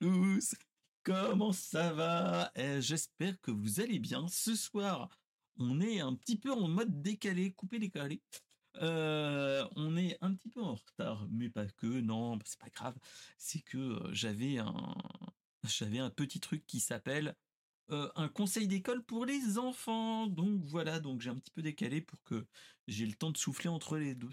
tous. Comment ça va? Eh, J'espère que vous allez bien. Ce soir, on est un petit peu en mode décalé, coupé décalé. Euh, on est un petit peu en retard, mais pas que. Non, c'est pas grave. C'est que euh, j'avais un, j'avais un petit truc qui s'appelle euh, un conseil d'école pour les enfants. Donc voilà, donc j'ai un petit peu décalé pour que j'ai le temps de souffler entre les deux.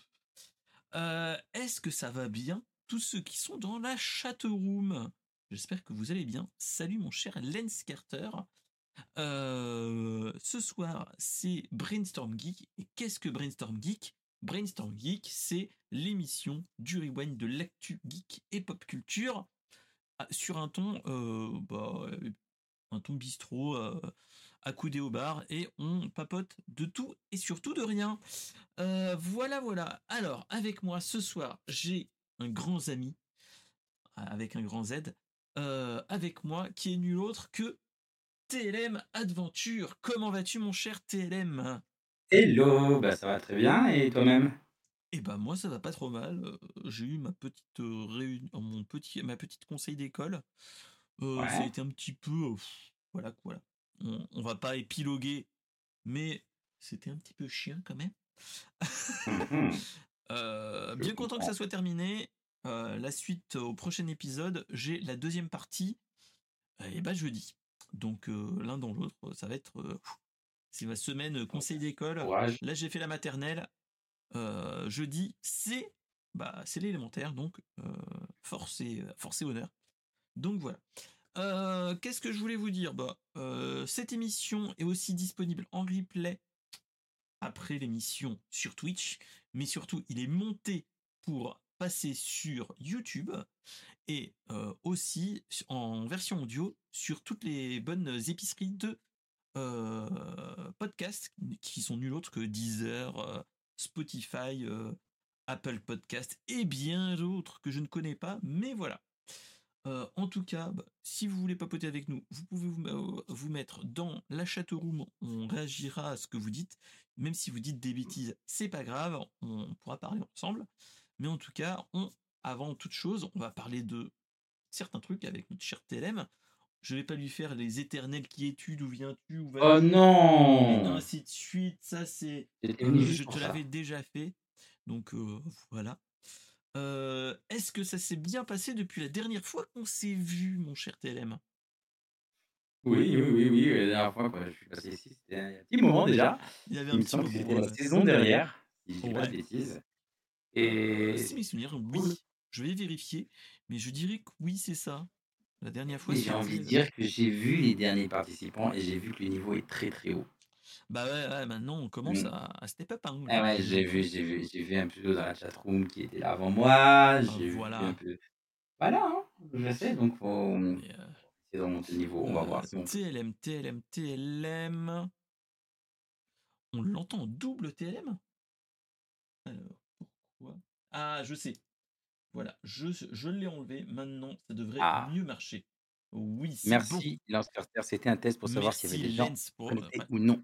Est-ce que ça va bien tous ceux qui sont dans la chatroom? J'espère que vous allez bien. Salut mon cher Lens Carter. Euh, ce soir, c'est Brainstorm Geek. Et qu'est-ce que Brainstorm Geek? Brainstorm Geek, c'est l'émission du rewind de l'actu geek et pop culture ah, sur un ton, euh, bah, un ton bistrot, euh, accoudé au bar, et on papote de tout et surtout de rien. Euh, voilà, voilà. Alors, avec moi ce soir, j'ai un grand ami, avec un grand Z, euh, avec moi, qui est nul autre que TLM Adventure. Comment vas-tu, mon cher TLM Hello, bah ça va très bien et toi-même? Eh ben moi ça va pas trop mal. Euh, J'ai eu ma petite réunion, mon petit, ma petite conseil d'école. Euh, ça a été un petit peu, euh, voilà quoi. On, on va pas épiloguer, mais c'était un petit peu chiant quand même. Euh, Je bien content que ça soit terminé. Euh, la suite au prochain épisode, j'ai la deuxième partie, et bah jeudi. Donc euh, l'un dans l'autre, ça va être, euh, c'est ma semaine euh, conseil d'école. Là j'ai fait la maternelle. Euh, jeudi, c'est bah c'est l'élémentaire, donc euh, force et force et honneur. Donc voilà. Euh, Qu'est-ce que je voulais vous dire? Bah, euh, Cette émission est aussi disponible en replay après l'émission sur Twitch, mais surtout il est monté pour passer sur YouTube et aussi en version audio sur toutes les bonnes épiceries de euh, podcasts qui sont nul autre que Deezer, Spotify, Apple Podcast et bien d'autres que je ne connais pas, mais voilà. En tout cas, bah, si vous voulez papoter avec nous, vous pouvez vous, vous mettre dans la chatroom, on réagira à ce que vous dites. Même si vous dites des bêtises, c'est pas grave, on pourra parler ensemble. Mais en tout cas, on, avant toute chose, on va parler de certains trucs avec notre cher TLM. Je vais pas lui faire les éternelles qui es-tu, d'où viens-tu, où Oh vas-tu, et non! ainsi de suite. Ça, c'est. Euh, je te l'avais déjà fait. Donc euh, voilà. Euh, Est-ce que ça s'est bien passé depuis la dernière fois qu'on s'est vu, mon cher TLM Oui, oui, oui, oui, la dernière fois quand je suis passé ici, c'était un petit moment déjà. Il y avait Il un me petit semble que moment. c'était la saison dernière, si je dis pas de bêtises. Euh, si Et mes souvenirs, oui. Je vais vérifier, mais je dirais que oui, c'est ça. La dernière fois, Et j'ai envie de euh, dire que j'ai vu les derniers participants et j'ai vu que le niveau est très très haut. Bah ouais, ouais, maintenant on commence Mmh. à, à step up. Hein, Ah ouais, j'ai euh, vu, j'ai vu, j'ai vu un peu dans la chatroom qui était là avant moi, ah, j'ai vu un voilà. peu. Voilà, hein, je sais, donc faut euh, de remonter le niveau. On va euh, voir si on peut. TLM, TLM, TLM. On l'entend en double TLM Alors, Ah, je sais. Voilà, je, je l'ai enlevé. Maintenant, ça devrait Ah, mieux marcher. Oui, c'est bon. merci, Lance Carter. C'était un test pour savoir s'il y avait des gens pour. ou non.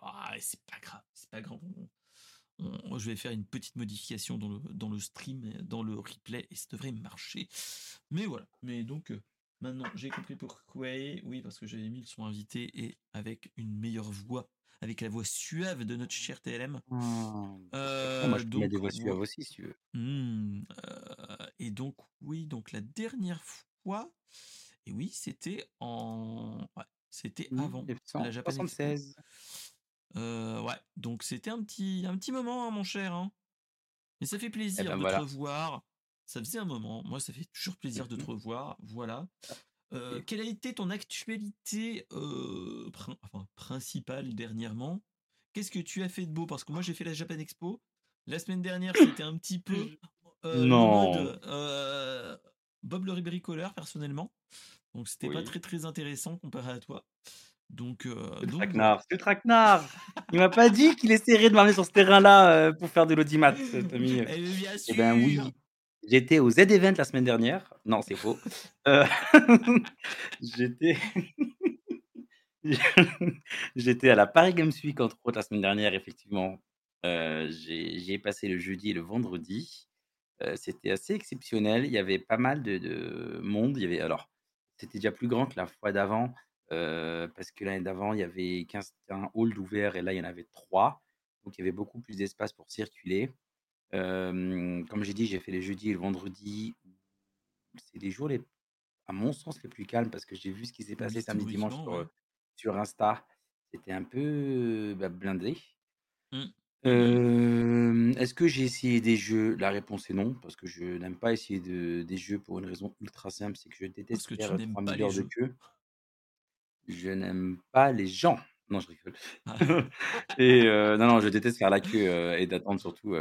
Ah, c'est pas grave, c'est pas grave. On- on- je vais faire une petite modification dans le, dans le stream, dans le replay, et ça devrait marcher. Mais voilà. Mais donc, euh, maintenant, j'ai compris pourquoi. Oui, parce que j'avais mis le son invité et avec une meilleure voix, avec la voix suave de notre cher TLM. Moi, Euh, je peux mettre des donc, voix suaves aussi, si tu veux. Hmm, euh, et donc, oui, donc la dernière fois, et oui, c'était en. Ouais, c'était avant la Japan Expo. 1976. Euh, ouais, donc c'était un petit, un petit moment, hein, mon cher. hein. Mais ça fait Eh plaisir ben de te revoir. Ça faisait un moment. Moi, ça fait toujours plaisir de te revoir. Voilà. Euh, quelle a été ton actualité euh, prin- enfin, principale dernièrement? Qu'est-ce que tu as fait de beau? Parce que moi, j'ai fait la Japan Expo. La semaine dernière, c'était un petit peu euh, Non. mode euh, Bob le bricoleur, personnellement. Donc, c'était pas très très intéressant comparé à toi. Donc, euh, le donc traquenard, c'est le traquenard. Il m'a pas dit qu'il essaierait de m'amener sur ce terrain-là euh, pour faire de l'audimat, ami. Eh bien Eh ben oui, j'étais au Z-Event la semaine dernière. Non, c'est faux. Euh, j'étais... j'étais à la Paris Games Week, entre autres, la semaine dernière, effectivement. Euh, j'ai- J'y ai passé le jeudi et le vendredi. Heu, c'était assez exceptionnel. Il y avait pas mal de de monde. Il y avait alors, c'était déjà plus grand que la fois d'avant, heu, parce que l'année d'avant, il y avait 15 un hall d'ouvert et là, il y en avait 3. Donc il y avait beaucoup plus d'espace pour circuler. Comme j'ai dit, j'ai fait les jeudis et le vendredi. C'est les jours les à mon sens, les plus calmes parce que j'ai vu ce qui s'est passé samedi, dimanche sur, ouais. heu, sur Insta. C'était un peu, bah, blindé. Mmh. Mmh. Est-ce que j'ai essayé des jeux? La réponse est non, parce que je n'aime pas essayer de des jeux pour une raison ultra simple, c'est que je Parce déteste que tu faire, n'aimes trois pas mille les heures de queue. Je n'aime pas les gens. Non, je rigole. Ah. Et non, non, je déteste faire la queue, heu, et d'attendre surtout,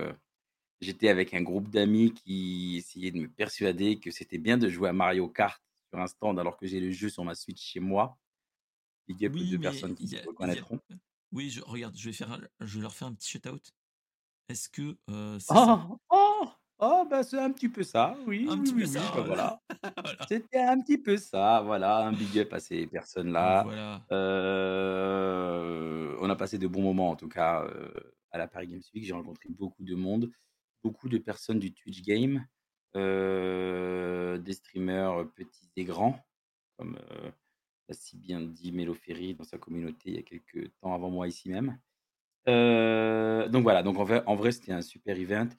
j'étais avec un groupe d'amis qui essayaient de me persuader que c'était bien de jouer à Mario Kart sur un stand alors que j'ai le jeu sur ma Switch chez moi. Big up aux Oui, 2 mais personnes qui il y se a il y a reconnaîtront. oui, je regarde, je vais faire un je vais leur faire un petit shout out. Est-ce que, ça? Oh! Oh! Oh, bah, c'est un petit peu ça, oui, Un petit oui, peu oui, ça, voilà. voilà. Voilà. C'était un petit peu ça, voilà, un big up à ces personnes-là. Voilà. Heu, on a passé de bons moments en tout cas, heu, à la Paris Games Week. J'ai rencontré beaucoup de monde, beaucoup de personnes du Twitch game, des streamers, petits et grands, comme, heu, l'a si bien dit Mélo dans sa communauté il y a quelques temps avant moi ici même. Donc voilà, donc en vrai c'était un super event.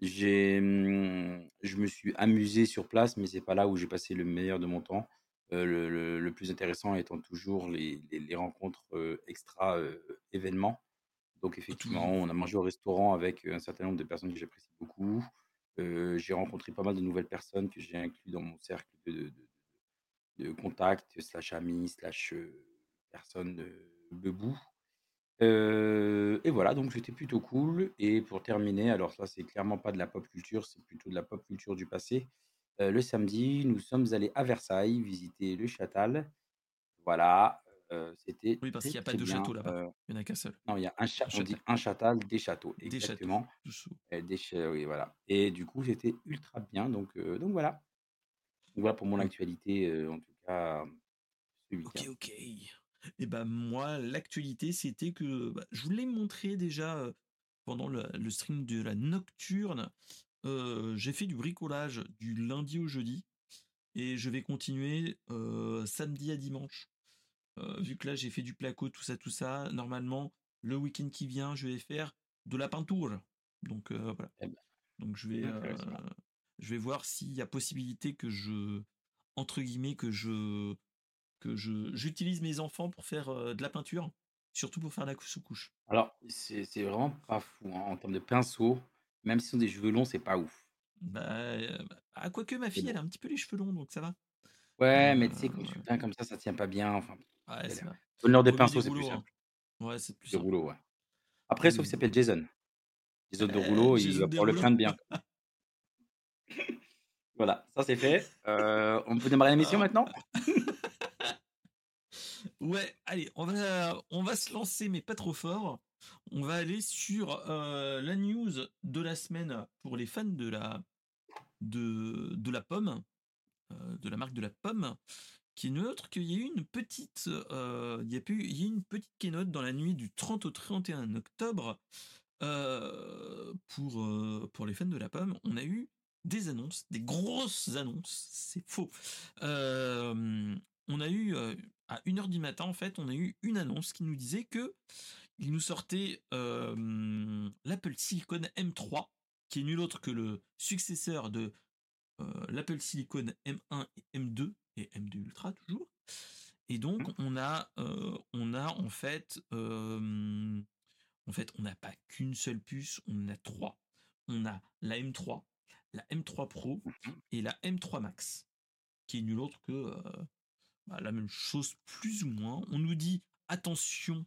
Mmh, je me suis amusé sur place, mais c'est pas là où j'ai passé le meilleur de mon temps. Le plus intéressant étant toujours les rencontres, extra, événements. Donc effectivement, on a mangé au restaurant avec, un certain nombre de personnes que j'apprécie beaucoup. J'ai rencontré pas mal de nouvelles personnes que j'ai inclus dans mon cercle de de de de contacts slash amis slash, personnes, bebou. Heu et voilà, donc c'était plutôt cool et pour terminer, alors ça, c'est clairement pas de la pop culture, c'est plutôt de la pop culture du passé. Le samedi, nous sommes allés à Versailles visiter le Châtal. Voilà, heu, c'était Oui, parce qu'il y a pas très 2 bien, châteaux là-bas. heu Il y en a qu'un seul. non, il y a un cha Un on dit un Châtal, des châteaux, Des châteaux, exactement. Heu, des cha oui, voilà et du coup, c'était ultra bien donc heu, donc voilà. Voilà pour mon O actualité, en tout cas, OK. OK. Et bah, moi, l'actualité, c'était que, bah, je vous l'ai montré déjà, pendant le le stream de la nocturne. J'ai fait du bricolage du lundi au jeudi et je vais continuer, samedi à dimanche. Heu, vu que là, j'ai fait du placo, tout ça, tout ça, normalement, le week-end qui vient, je vais faire de la peinture. Donc heu, voilà. Eh ben, Donc je vais, intéressant. je vais voir s'il y a possibilité que je entre guillemets, que je que je j'utilise mes enfants pour faire, de la peinture, surtout pour faire la cou sous-couche. Alors, c'est c'est vraiment pas fou, hein, en termes de pinceau, même s'ils ont des cheveux longs, c'est pas ouf. Bah, bah, ah quoique ma fille, elle a un petit peu les cheveux longs, donc ça va. Ouais, mais tu sais, quand tu peins comme ça, ça tient pas bien, enfin, ouais, mieux des pinceaux, c'est plus hein. simple. Ouais, c'est plus Des simple. rouleaux, ouais. Après, sauf qu'il oui. s'appelle Jason. Jason de Heu, rouleau, il va pouvoir le peindre bien. Voilà, ça c'est fait. Heu, on peut démarrer l'émission maintenant? Ouais, allez, on va on va se lancer, mais pas trop fort. On va aller sur, heu, la news de la semaine pour les fans de la de de la pomme, heu, de la marque de la pomme, qui est neutre, qu'il y a eu une petite, heu, il y a eu une petite keynote dans la nuit du 30 au 31 octobre, heu, pour, heu, pour les fans de la pomme. On a eu des annonces, des grosses annonces, c'est faux. On a eu, à 1:00 du matin, en fait, on a eu une annonce qui nous disait qu'ils nous sortaient, hem, l'Apple Silicon M3, qui est nul autre que le successeur de, l'Apple Silicon M1 et M2 et M2 Ultra toujours. Et donc Mmh. on a, heu, on a en fait, en fait, on n'a pas qu'une seule puce, on a 3. On a la M3, la M3 Pro Mmh mh. et la M3 Max, qui est nul autre que, heu, bah, la même chose plus ou moins. On nous dit: «Attention,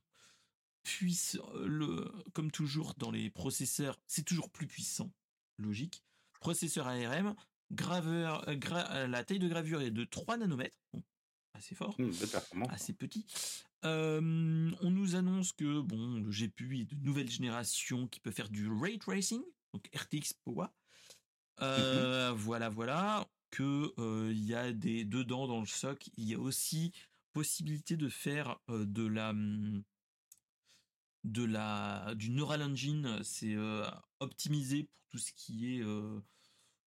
puisse le comme toujours dans les processeurs, c'est toujours plus puissant», logique. Processeur ARM, graveur, gra heu, la taille de gravure est de 3 nanomètres, assez fort, Mmh, hein. assez petit. On nous annonce que bon, le GPU est de nouvelle génération qui peut faire du ray tracing, donc RTX POA. Mmh mh. Heu, voilà, voilà, que, il y a des dedans dans le soc, il y a aussi possibilité de faire, de la, mmh de la du Neural Engine, c'est, optimisé pour tout ce qui est,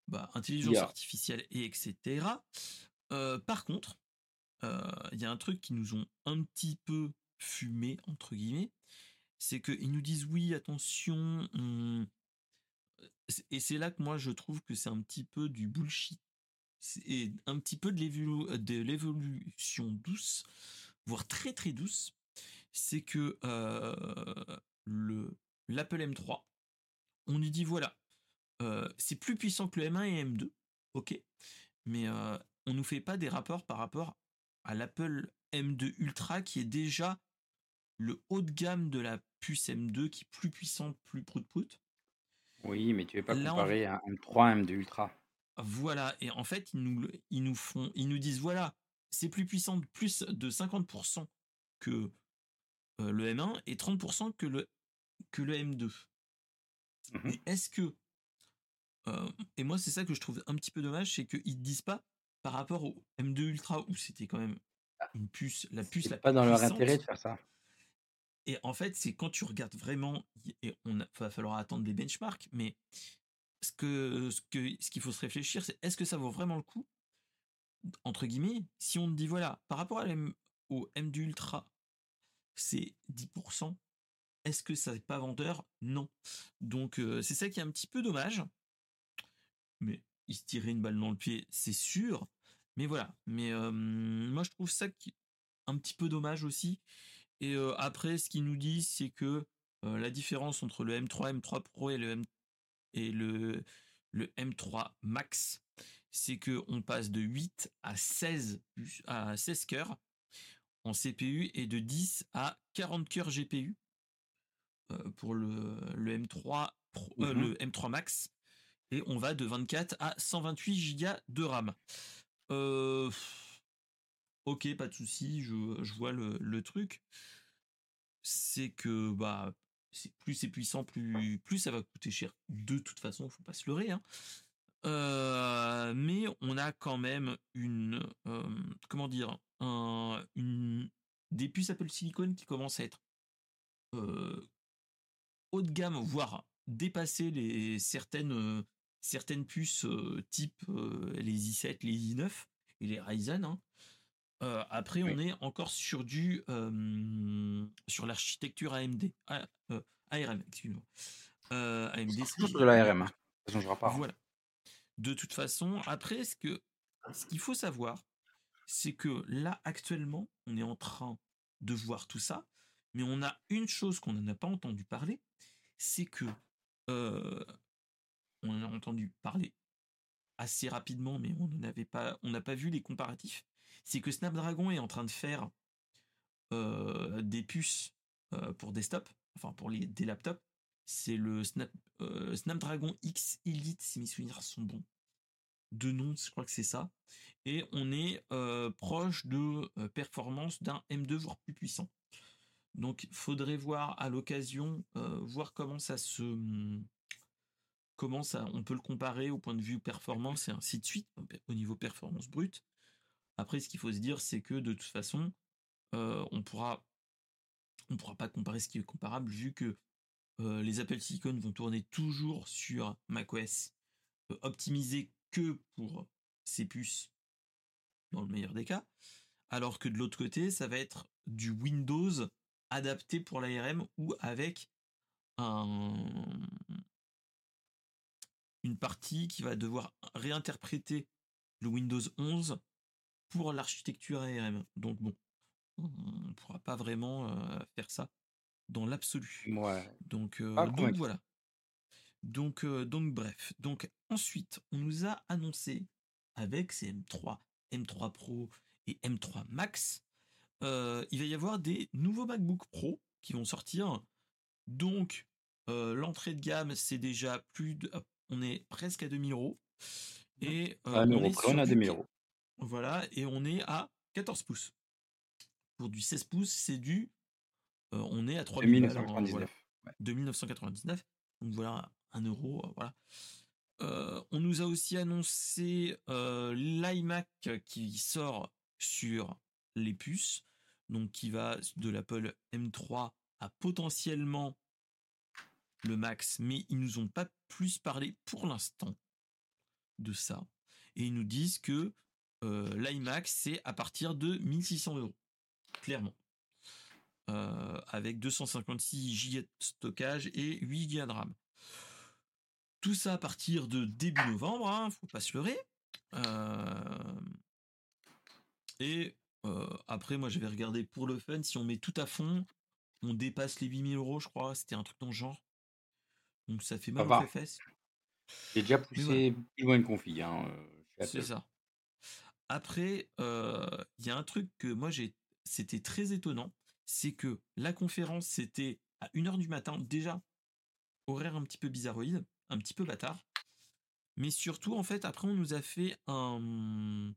bah, intelligence artificielle et etc. Euh, par contre, euh, il y a un truc qui nous ont un petit peu fumé entre guillemets, c'est qu'ils nous disent oui, attention, on- et c'est là que moi je trouve que c'est un petit peu du bullshit, c'est un petit peu de l'évolution douce, voire très très douce. C'est que euh, le l'Apple M3, on lui dit voilà, euh, c'est plus puissant que le M1 et M2, ok, mais euh, on nous fait pas des rapports par rapport à l'Apple M2 Ultra qui est déjà le haut de gamme de la puce M2 qui est plus puissante, plus prout-prout. Oui, mais tu ne pas Là, on- comparer un M3 à un M2 Ultra. Voilà, et en fait, ils nous, ils nous font, ils nous disent voilà, c'est plus puissant de plus de 50% que euh, le M1 et 30% que le, que le M2. Mhm. Mais est-ce que. Euh, et moi, c'est ça que je trouve un petit peu dommage, c'est qu'ils ne disent pas par rapport au M2 Ultra où c'était quand même une puce, la puce la pas dans leur intérêt de faire ça. Et en fait, c'est quand tu regardes vraiment, et on a- va falloir attendre des benchmarks, mais ce que ce que ce qu'il faut se réfléchir, c'est est-ce que ça vaut vraiment le coup? Entre guillemets, si on te dit voilà, par rapport à au M2 Ultra, c'est 10%, est-ce que ça n'est pas vendeur? Non. Donc euh, c'est ça qui est un petit peu dommage. Mais il se tirait une balle dans le pied, c'est sûr. Mais voilà. Mais euh, moi je trouve ça un petit peu dommage aussi. Et euh, après, ce qu'ils nous disent, c'est que euh, la différence entre le M3, M3 Pro et le, M et le, le M3 Max, c'est que on passe de 8 à 16, bus- à 16 cœurs en CPU et de 10 à 40 cœurs GPU pour le, le M3 Pro- Mhm. le M3 Max on va de 24 à 128 Go de RAM. Euh, ok, pas de souci, je, vois le, truc. C'est que bah plus c'est puissant, plus ça va coûter cher. De toute façon, faut pas se leurrer. Hein. Euh, mais on a quand même une euh, comment dire un, une des puces Apple Silicon qui commencent à être haut de gamme, voire dépasser les certaines certaines puces type les i7, les i9 et les Ryzen. hein. Après, Oui. on est encore sur du sur l'architecture AMD, Ah, ARM, excuse-moi. AMD, de l'ARM. Ça changera pas. hein. voilà. De toute façon, après, ce que ce qu'il faut savoir, c'est que là actuellement, on est en train de voir tout ça, mais on a une chose qu'on n'en a pas entendu parler, c'est que euh, on en a entendu parler assez rapidement, mais on n'avait pas, n'a pas vu les comparatifs. C'est que Snapdragon est en train de faire euh, des puces euh, pour desktop, enfin pour des laptops. C'est le euh, Snapdragon X Elite, si mes souvenirs sont bons. De nom, je crois que c'est ça. Et on est proche de performance d'un M2 voire plus puissant. Donc, faudrait voir à l'occasion, voir comment ça se, comment ça, on peut le comparer au point de vue performance et ainsi de suite, au niveau performance brute. Après, ce qu'il faut se dire, c'est que de toute façon, euh, on on pourra pas comparer ce qui est comparable vu que euh, les Apple Silicon vont tourner toujours sur macOS, euh, optimisé que pour ces puces, dans le meilleur des cas, alors que de l'autre côté, ça va être du Windows adapté pour l'ARM ou avec un, une partie qui va devoir réinterpréter le Windows 11 pour l'architecture ARM. Donc bon, on ne pourra pas vraiment euh, faire ça dans l'absolu. Ouais. Donc, euh, Pas donc voilà. Donc, euh, donc bref. Donc ensuite, on nous a annoncé avec ces M3, M3 Pro et M3 Max, il va y avoir des nouveaux MacBook Pro qui vont sortir. Donc l'entrée de gamme, c'est déjà plus de, on est presque à 2000 euros. Et euh, À un on euro est sur du 2000 qu- euros. Voilà, et on est à 14 pouces. Pour du 16 pouces, c'est du. euh, on est à 3000 balles. hein, voilà. 2999. Ouais. 2999. Donc voilà, 1 euro. euh, Voilà. Euh, on nous a aussi annoncé euh, l'iMac qui sort sur les puces, donc qui va de l'Apple M3 à potentiellement le Max, mais ils nous ont pas plus parlé pour l'instant. de ça. Et ils nous disent que euh, l'iMac, c'est à partir de 1600 euros. Clairement. Euh, avec 256 Go de stockage et 8 Go de RAM. Tout ça à partir de début novembre, hein, faut pas se leurrer. Euh, et après, moi j'avais regardé pour le fun, si on met tout à fond, on dépasse les 8000 euros, je crois. C'était un truc dans le genre. Donc ça fait mal aux fesses. J'ai déjà poussé plus loin une config. Hein, c'est ça. Après, il y a un truc que moi j'ai, c'était très étonnant, c'est que la conférence c'était à 1h du matin déjà, horaire un petit peu bizarroïde, un petit peu bâtard, mais surtout en fait après on nous a fait un,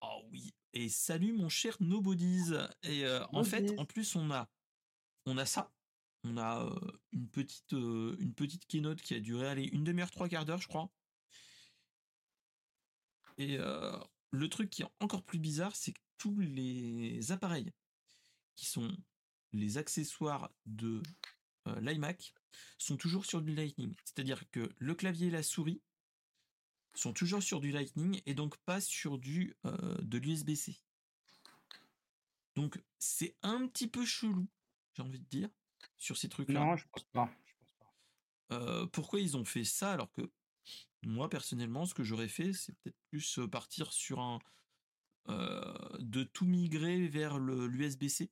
oh oui, et salut mon cher Nobodies, et en fait en plus on a, on a ça, on a une petite, une petite keynote qui a duré une demi-heure, trois quarts d'heure je crois et le truc qui est encore plus bizarre, c'est que tous les appareils qui sont les accessoires de l'iMac sont toujours sur du Lightning. C'est-à-dire que le clavier et la souris sont toujours sur du Lightning et donc pas sur du de l'USB-C. Donc c'est un petit peu chelou, j'ai envie de dire, sur ces trucs-là? Non, je pense pas. pourquoi ils ont fait ça alors que moi, personnellement, ce que j'aurais fait, c'est peut-être plus partir sur un. de tout migrer vers l'USB-C,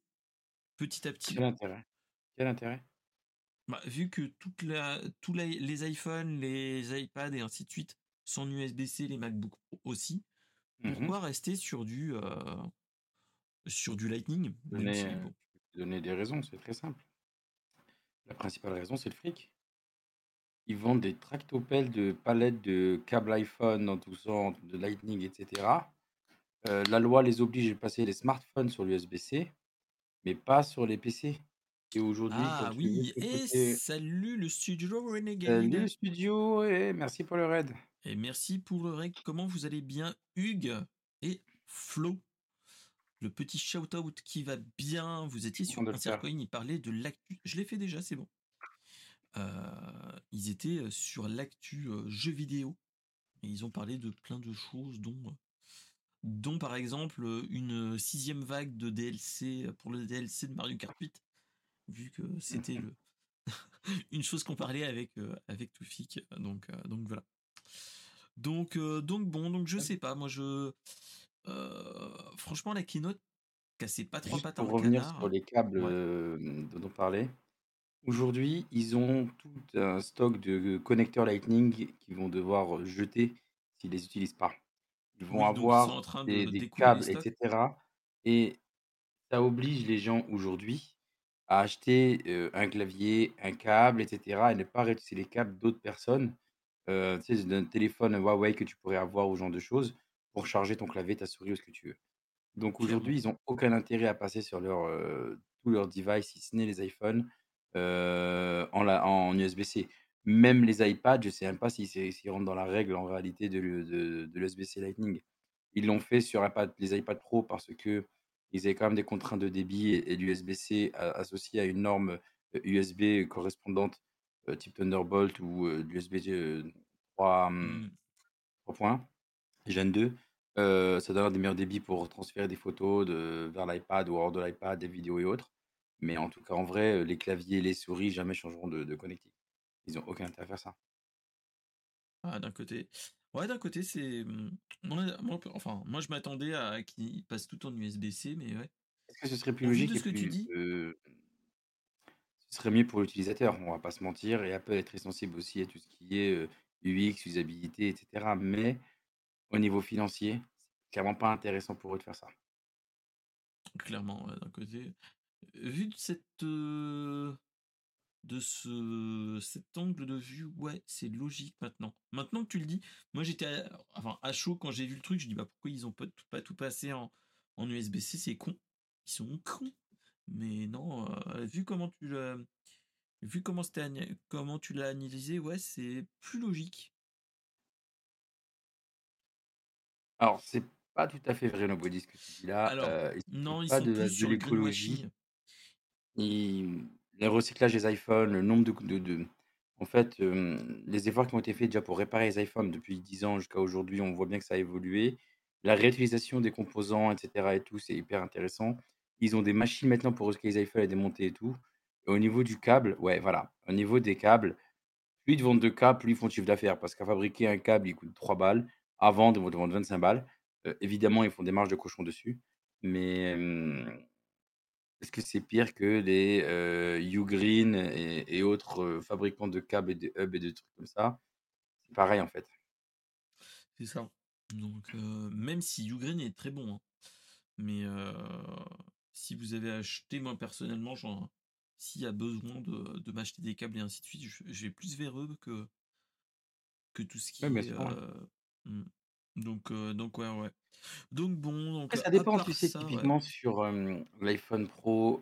petit à petit. Quel intérêt? Quel intérêt? Bah, Vu que toute la, tous les iPhones, les iPads et ainsi de suite sont USB-C, les MacBook aussi, mmh pourquoi rester sur du, sur du Lightning donner, donner des raisons, c'est très simple. La principale raison, c'est le fric. Ils vendent des tractopelles de palettes de câbles iPhone tout ça, de Lightning, etc. Euh, la loi les oblige à passer les smartphones sur l'USB-C, mais pas sur les PC. Et aujourd'hui, Ah oui, et salut le studio Renegade. Salut le studio et merci pour le raid. Et merci pour le raid. Comment vous allez bien, Hugues et Flo? Le petit shout-out qui va bien. Vous étiez sur un Coin, il parlait de l'actu. Je l'ai fait déjà, c'est bon. Euh, ils étaient sur l'actu jeux vidéo et ils ont parlé de plein de choses, dont, dont par exemple une sixième vague de DLC pour le DLC de Mario Kart 8, vu que c'était le une chose qu'on parlait avec avec Toufik. Donc donc voilà. Donc donc bon donc je sais pas moi je franchement la keynote cassait pas trois pattes pour revenir sur les câbles dont on parlait. Aujourd'hui, ils ont tout un stock de connecteurs Lightning qu'ils vont devoir jeter s'ils les utilisent pas. Ils vont avoir des câbles etc. et ça oblige les gens aujourd'hui à acheter, un clavier, un câble etc. et ne pas réutiliser les câbles d'autres personnes, tu sais, d'un téléphone Huawei que tu pourrais avoir ou genre de choses pour charger ton clavier, ta souris ou ce que tu veux. Donc aujourd'hui, ils ont aucun intérêt à passer sur leur, tous leurs devices, si ce n'est les iPhones euh, en, en USB-C. Même les iPads, je ne sais même pas s'ils rentrent dans la règle en réalité de, de, de l'USB-C Lightning. Ils l'ont fait sur iPad, les iPad Pro parce que ils avaient quand même des contraintes de débit et, l'USB-C associé à une norme USB correspondante euh, type Thunderbolt ou l'USB 3, 3 points, Gen 2. ça donne des meilleurs débits pour transférer des photos de, vers l'iPad ou hors de l'iPad, des vidéos et autres. Mais en tout cas, en vrai, les claviers et les souris jamais changeront de, de connectique. Ils n'ont aucun intérêt à faire ça. Ah, d'un côté. Ouais, d'un côté, c'est. Mmh, enfin, moi, je m'attendais à qu'ils passent tout en USB-C, mais ouais. Est-ce que ce serait plus logique ce que tu dis ce serait mieux pour l'utilisateur, on va pas se mentir, et Apple est très sensible aussi à tout ce qui est UX, usabilité, etc. Mais au niveau financier, c'est clairement pas intéressant pour eux de faire ça. Clairement, d'un côté vu de cette de ce cet angle de vue, ouais, c'est logique maintenant. Maintenant que tu le dis, moi j'étais à, enfin à chaud quand j'ai vu le truc, je dis bah pourquoi ils ont pas tout, pas tout passé en, en USB-C, c'est con. Ils sont cons. Mais non, vu comment tu l'as vu comment comment tu l'as analysé, ouais, c'est plus logique. Alors, c'est pas tout à fait vrai, Nobody, ce que tu dis là. Alors, non, ils sont plus sur l'écologie. Et le recyclage des iPhones, le nombre de, de, En fait, les efforts qui ont été faits déjà pour réparer les iPhones depuis 10 ans jusqu'à aujourd'hui, on voit bien que ça a évolué. La réutilisation des composants et cetera et tout, c'est hyper intéressant. Ils ont des machines maintenant pour recycler les iPhones et démonter et tout. Et au niveau du câble, ouais, voilà, au niveau des câbles, plus ils vendent de câbles, plus ils font de chiffre d'affaires parce qu'à fabriquer un câble, il coûte 3 balles. Ils vont te vendre 25 balles. Évidemment, ils font des marges de cochon dessus, mais hem, est-ce que c'est pire que les, heu, Ugreen et et autres, fabricants de câbles et de hubs et de trucs comme ça? C'est pareil, en fait. C'est ça. Donc, même si Ugreen est très bon, hein, mais si vous avez acheté moi personnellement, s'il y a besoin de de m'acheter des câbles et ainsi de suite, je je vais plus vers eux que que tout ce qui est, mmh, donc heu, donc ouais, ouais. Donc bon, donc ça dépend, tu sais, ça, ouais. typiquement sur, l'iPhone Pro,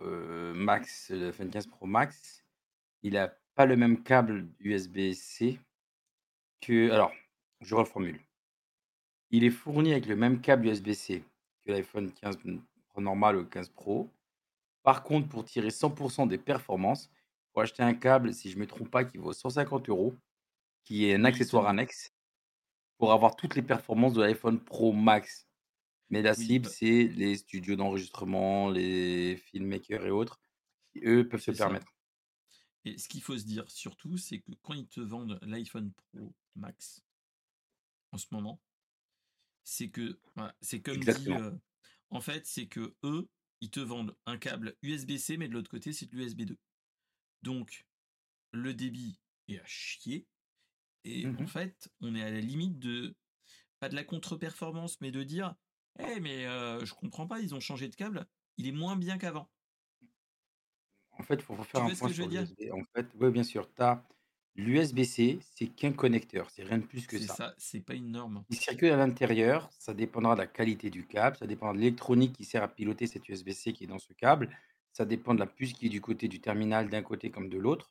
Max, l'iPhone 15 Pro Max, il a pas le même câble USB-C que alors, je reformule. Il est fourni avec le même câble USB-C que l'iPhone 15 n normal ou 15 Pro. Par contre, pour tirer 100% des performances, faut acheter un câble, si je me trompe pas, qui vaut 150 €, qui est un accessoire annexe, pour avoir toutes les performances de l'iPhone Pro Max. Mais la Oui, cible, bah c'est les studios d'enregistrement, les filmmakers et autres, qui eux, peuvent se ça. permettre. Et ce qu'il faut se dire surtout, c'est que quand ils te vendent l'iPhone Pro Max en ce moment c'est que voilà, c'est comme dit, heu, en fait, c'est qu'eux, ils te vendent un câble USB-C, mais de l'autre côté, c'est de l'USB 2. Donc le débit est à chier et Mmh en mh. fait, on est à la limite de pas de la contre-performance, mais de dire: «Eh mais heu, je comprends pas, ils ont changé de câble, il est moins bien qu'avant». En fait, faut faire Tu un point sur l'USB. En fait, ouais, bien sûr, tu as l'USB-C, c'est qu'un connecteur, c'est rien de plus que ça, c'est pas une norme. Il circule à l'intérieur, ça dépendra de la qualité du câble, ça dépendra de l'électronique qui sert à piloter cet USB-C qui est dans ce câble, ça dépend de la puce qui est du côté du terminal d'un côté comme de l'autre.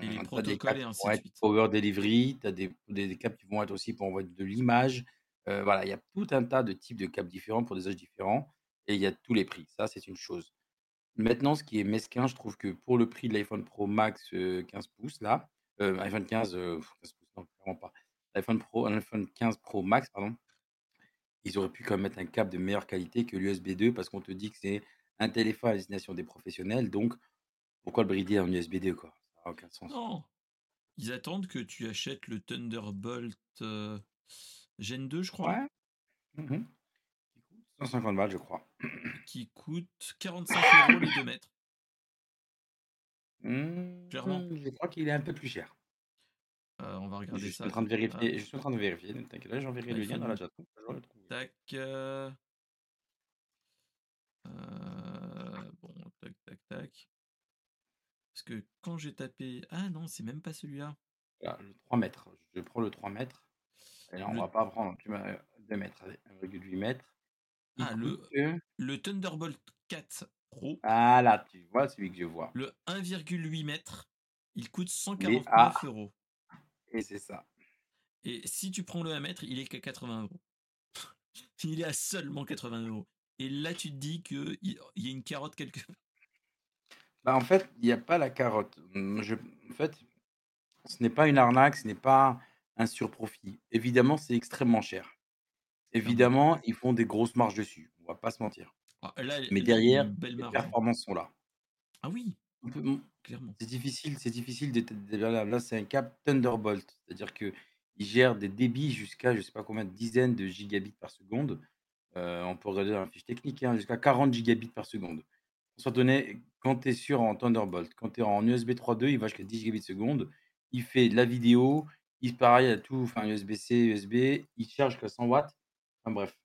Et les des protocoles et qui ainsi vont de être suite. power delivery, tu as des des câbles qui vont être aussi pour envoyer de l'image. Heu, voilà, il y a tout un tas de types de câbles différents pour des usages différents et il y a tous les prix. Ça, c'est une chose. Maintenant, ce qui est mesquin, je trouve que pour le prix de l'iPhone Pro Max, heu, 15 pouces là, heu, iPhone 15, heu, 15 pouces, non, clairement pas. L'iPhone Pro iPhone 15 Pro Max, pardon ils auraient pu quand même mettre un câble de meilleure qualité que l'USB 2 parce qu'on te dit que c'est un téléphone à destination des professionnels, donc pourquoi le brider en USB 2, quoi? Ça a aucun sens. Non! Ils attendent que tu achètes le Thunderbolt, heu, Gen 2, je crois? Ouais. Mmh mh. Qui coûte 150 balles, je crois. Qui coûte 45 € les 2 mètres. Clairement. Mmh, je crois qu'il est un peu plus cher. Heu, on va Je regarder suis en ça. train de vérifier je suis en train de vérifier, ne t'inquiète pas, j'enverrai le lien dans la trouver. tac, bon, tac, tac, tac. Parce que quand j'ai tapé ah non, c'est même pas celui-là. Le 3 mètres. Je prends le 3 mètres et là, on Le va pas prendre, tu vois, heu, 2 mètres, allez, 1,8 mètres. Ah le le Thunderbolt 4 Pro voilà, tu vois celui que je vois. le 1,8 mètres, il coûte Il est à 149 € et c'est ça. et si tu prends le 1 mètre, il est qu'à 80 €. Il est à seulement 80 € et là, tu te dis qu'il il y a une carotte quelque part. Bah, en fait, il y a pas la carotte. Mmh, je en fait, ce n'est pas une arnaque, ce n'est pas un surprofit. Évidemment, c'est extrêmement cher. Évidemment, ils font des grosses marges dessus, on va pas se mentir. Ah là Mais derrière, les marge, hein. performances sont là. Ah oui, peut mmh, clairement. c'est difficile c'est difficile de de là là là, c'est un câble Thunderbolt, c'est-à-dire qu'il gère des débits jusqu'à je sais pas combien de dizaines de gigabits par seconde. Heu, on peut regarder dans la fiche technique, hein, jusqu'à 40 gigabits par seconde. Sans quand tu es sur en Thunderbolt, quand tu es en USB 3.2, il va jusqu'à 10 gigabits seconde. Il fait de la vidéo, il pareil à tout, enfin USB-C, USB, il charge jusqu'à 100 watts. Enfin bref.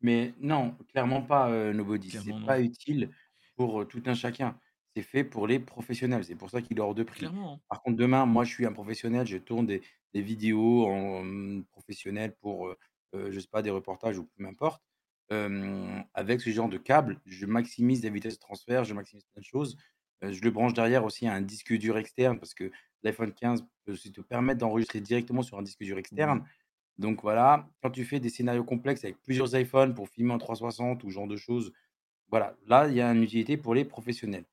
Mais non, clairement pas, heu, Nobody, c'est pas utile pour, heu, tout un chacun. C'est fait pour les professionnels, c'est pour ça qu'il est hors de prix. Clairement, hein. Par contre, demain, moi, je suis un professionnel, je tourne des des vidéos en, mmh, professionnel pour, heu heu, je sais pas, des reportages ou peu m'importe. Avec ce genre de câble, je maximise la vitesse de transfert, je maximise plein de choses. Je le branche derrière aussi à un disque dur externe parce que l'iPhone 15 peut aussi te permettre d'enregistrer directement sur un disque dur Oui. externe. Donc voilà, quand tu fais des scénarios complexes avec plusieurs iPhones pour filmer en 360 ou ce genre de choses, voilà, là, il y a une utilité pour les professionnels.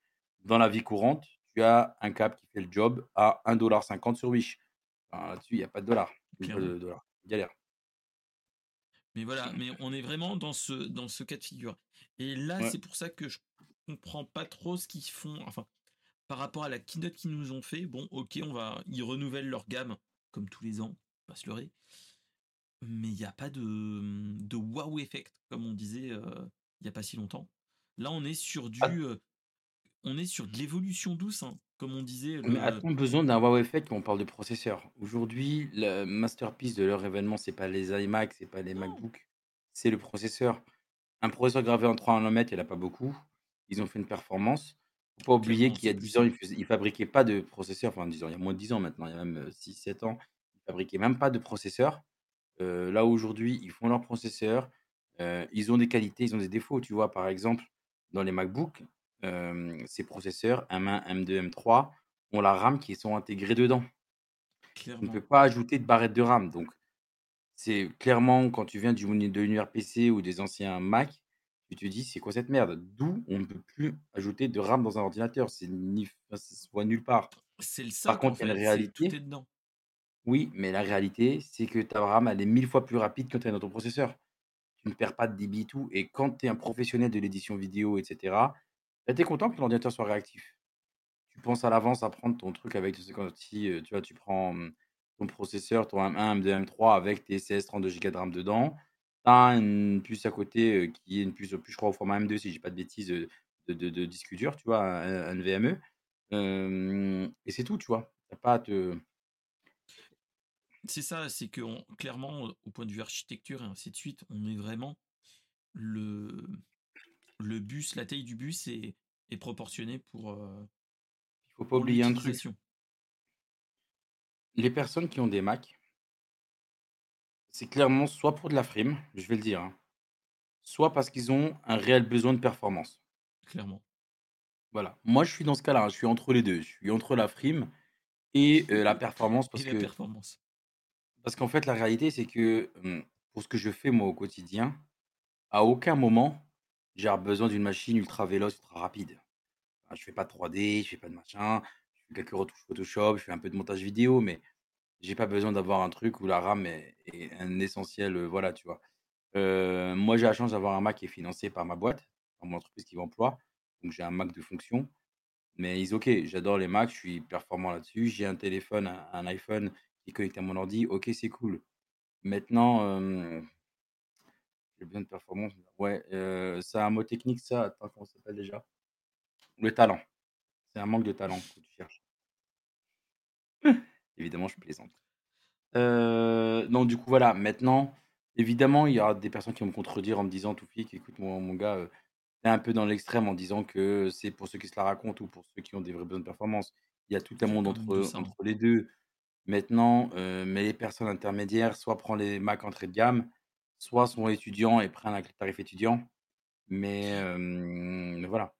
Dans la vie courante, tu as un câble qui fait le job à 1,50$ sur Wish. Là-dessus, il n'y a pas de dollars. de dollars. Galère. Mais voilà, mais on est vraiment dans ce, dans ce cas de figure. Et là, c'est pour ça que je comprends pas trop ce qu'ils font. Enfin, par rapport à la keynote qu'ils nous ont fait, bon, ok, on va, ils renouvellent leur gamme, comme tous les ans, on va se leurrer. Mais il n'y a pas de, de wow effect, comme on disait euh, il n'y a pas si longtemps. Là, on est sur du, ah. euh, on est sur de l'évolution douce, hein, comme on disait. Mais a-t-on besoin d'un wow effect quand on parle de processeur? Aujourd'hui, le masterpiece de leur événement, c'est pas les iMac, c'est pas les MacBooks, c'est le processeur. Un processeur gravé en 3 nanomètres, il n'y en a pas beaucoup. Ils ont fait une performance. Faut pas oublier qu'il y a 10 ans, ils, ne fabriquaient pas de processeur. Enfin, 10 ans, il y a moins de 10 ans maintenant, il y a même 6-7 ans, ils fabriquaient même pas de processeur. là, aujourd'hui, ils font leur processeur. ils ont des qualités, ils ont des défauts. Tu vois, par exemple, dans les MacBooks, ces processeurs M1, M2, M3 ont la RAM qui sont intégrés dedans. On ne peut pas ajouter de barrettes de RAM. Donc, c'est clairement quand tu viens du de l'univers PC ou des anciens Mac, tu te dis c'est quoi cette merde? D'où on ne peut plus ajouter de RAM dans un ordinateur? C'est ni, soit nulle part. C'est le Par contre, il y a une réalité. dedans. Oui, mais la réalité, c'est que ta RAM, elle est mille fois plus rapide quand tu es dans ton processeur. Tu ne perds pas de débit et tout. Et quand tu es un professionnel de l'édition vidéo, etc., tu es content que l'ordinateur soit réactif? Tu penses à l'avance à prendre ton truc avec, si euh, tu vois, tu prends mmh, ton processeur, ton M1, M2, M3 avec tes 16, 32 Go de RAM dedans. Tu as une puce à côté qui est une puce, je crois, au format M2, si dis pas de bêtises, de, de, disque dur, tu vois, un, VME. et c'est tout, tu vois. pas te. C'est ça, c'est que clairement, au point de vue architecture et ainsi de suite, on est vraiment le, le bus, la taille du bus est, est proportionnée pour. Euh, Il faut pas oublier un truc. Les personnes qui ont des Mac, c'est clairement soit pour de la frime, je vais le dire, hein, soit parce qu'ils ont un réel besoin de performance. Clairement. Voilà. Moi, je suis dans ce cas-là. Hein, je suis entre les deux. Je suis entre la frime et euh, la performance parce et la performance. Parce qu'en fait, la réalité, c'est que hum, pour ce que je fais moi au quotidien, à aucun moment j'ai besoin d'une machine ultra véloce, ultra rapide. Je je fais pas de 3D, je fais pas de machin, je fais quelques retouches Photoshop, je fais un peu de montage vidéo, mais j'ai pas besoin d'avoir un truc où la RAM est, un essentiel, voilà, tu vois. moi, j'ai la chance d'avoir un Mac qui est financé par ma boîte, par mon entreprise qui m'emploie. Donc, j'ai un Mac de fonction. Mais ils, ok, j'adore les Macs, je suis performant là-dessus. J'ai un téléphone, un, iPhone qui est connecté à mon ordi. Ok, c'est cool. Maintenant, j'ai besoin de performance. Ouais, c'est un mot technique, ça. Attends, comment ça s'appelle déjà? Le talent. C'est un manque de talent que tu cherches. Évidemment, je plaisante. Euh, non, du coup, voilà. Maintenant, évidemment, il y aura des personnes qui vont me contredire en me disant, tout flic, écoute, mon, mon gars, euh, t'es un peu dans l'extrême en disant que c'est pour ceux qui se la racontent ou pour ceux qui ont des vrais besoins de performance. Il y a tout un monde entre, entre les deux. Maintenant, euh, mais les personnes intermédiaires, soit prend les Mac entrée de gamme, soit sont étudiants et prennent un tarif étudiant. Mais, voilà.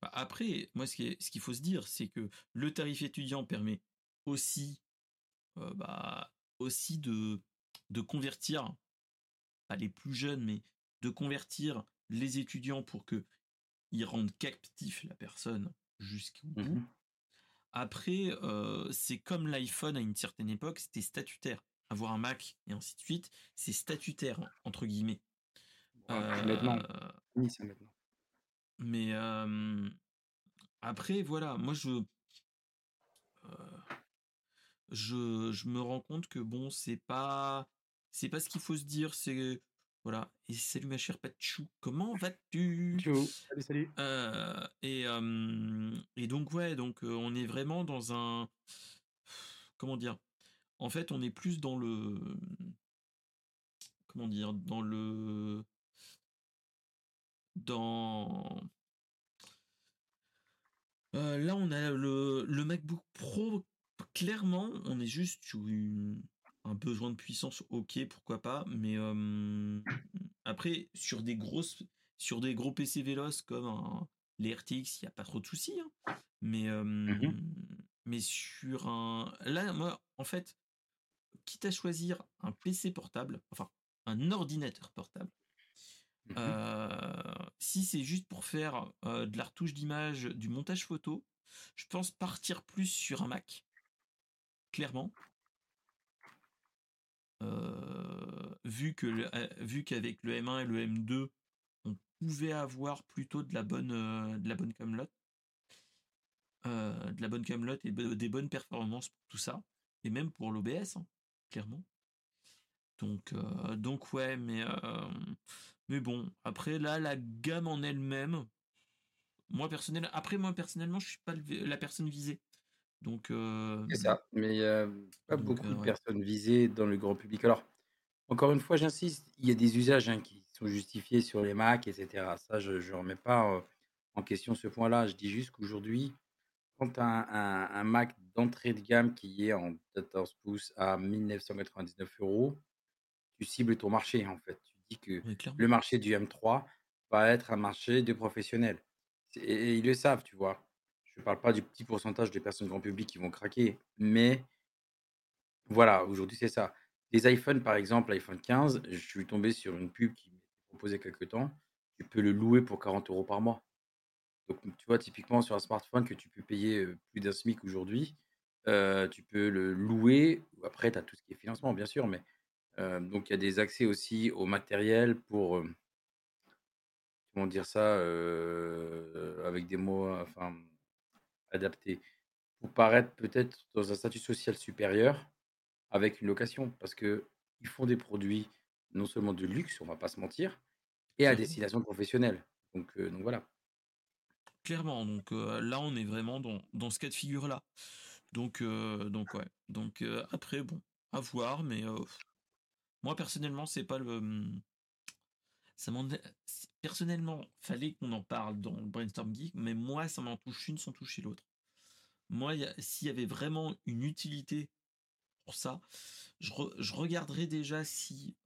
Bah, après, moi, ce qu'il faut se dire, c'est que le tarif étudiant permet aussi, bah, aussi de, de convertir, pas les plus jeunes, mais de convertir les étudiants pour que ils rendent captif la personne jusqu'au bout. Mmh Après, c'est comme l'iPhone à une certaine époque, c'était statutaire avoir un Mac et ainsi de suite, c'est statutaire, entre guillemets. maintenant. Mais après, voilà, moi je, je, je me rends compte que bon, c'est pas c'est pas ce qu'il faut se dire, c'est voilà. Et salut ma chère Patchou, comment vas-tu? Salut, salut. et, et donc ouais, donc on est vraiment dans un comment dire en fait, on est plus dans le comment dire, dans le dans euh, là, on a le, le, MacBook Pro. Clairement, on est juste sur un besoin de puissance. Ok, pourquoi pas. Mais après, sur des grosses, sur des gros PC véloces comme les RTX, il n'y a pas trop de soucis. Hein. Mais mmh mais sur un là, moi, en fait, quitte à choisir un PC portable, enfin un ordinateur portable, mmh si c'est juste pour faire de la retouche d'image, du montage photo, Je pense partir plus sur un Mac, clairement. vu qu'avec le M1 et le M2, on pouvait avoir plutôt de la bonne de la bonne camelote, de la bonne camelote et des bonnes performances pour tout ça, et même pour l'OBS, hein, clairement. Donc donc ouais, mais mais bon, après là, la gamme en elle-même, moi personnellement, après moi personnellement, je suis pas la personne visée. Donc c'est ça, mais il y a pas beaucoup de personnes visées dans le grand public. Alors, encore une fois, j'insiste, il y a des usages hein, qui sont justifiés sur les Mac, etc. Ça, je ne remets pas en question ce point-là. Je dis juste qu'aujourd'hui, quand as un, Mac d'entrée de gamme qui est en 14 pouces à 1999 euros, tu cibles ton marché en fait. Tu dis que le marché du M3 va être un marché de professionnels. Et, ils le savent, tu vois. Je ne parle pas du petit pourcentage de personnes grand public qui vont craquer, mais voilà, aujourd'hui c'est ça. Les iPhones, par exemple, l'iPhone 15, je suis tombé sur une pub qui m'était proposée quelque temps. Tu peux le louer pour 40 euros par mois. Donc, tu vois, typiquement sur un smartphone que tu peux payer plus d'un SMIC aujourd'hui, tu peux le louer. Après, tu as tout ce qui est financement, bien sûr, mais donc, il y a des accès aussi au matériel pour, comment dire ça, avec des mots enfin, adaptés, pour paraître peut-être dans un statut social supérieur avec une location. Parce qu'ils font des produits non seulement de luxe, on va pas se mentir, et à destination professionnelle. Donc, donc voilà. Clairement, donc là on est vraiment dans, dans ce cas de figure là. Donc donc ouais. Donc après bon, à voir, mais moi, personnellement, c'est pas le. Mmh, ça Personnellement, fallait qu'on en parle dans le Brainstorm Geek, mais moi, ça m'en touche une sans toucher l'autre. Moi, s'il y avait vraiment une utilité pour ça, je, regarderais déjà si,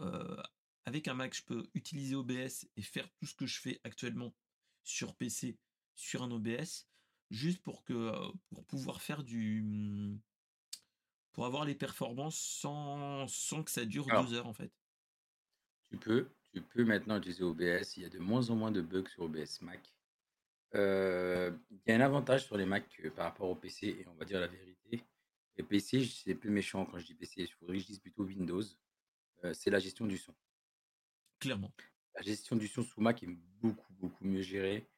avec un Mac, je peux utiliser OBS et faire tout ce que je fais actuellement sur PC, sur un OBS, juste pour que pour pouvoir faire du mmh, pour avoir les performances sans, sans que ça dure deux heures en fait. Tu peux, tu peux maintenant utiliser OBS. Il y a de moins en moins de bugs sur OBS Mac. Euh, il y a un avantage sur les Mac par rapport au PC, et on va dire la vérité. Les PC, c'est plus méchant quand je dis PC, il faudrait que je dise plutôt Windows. Euh, c'est la gestion du son. Clairement. La gestion du son sous Mac est beaucoup, beaucoup mieux gérée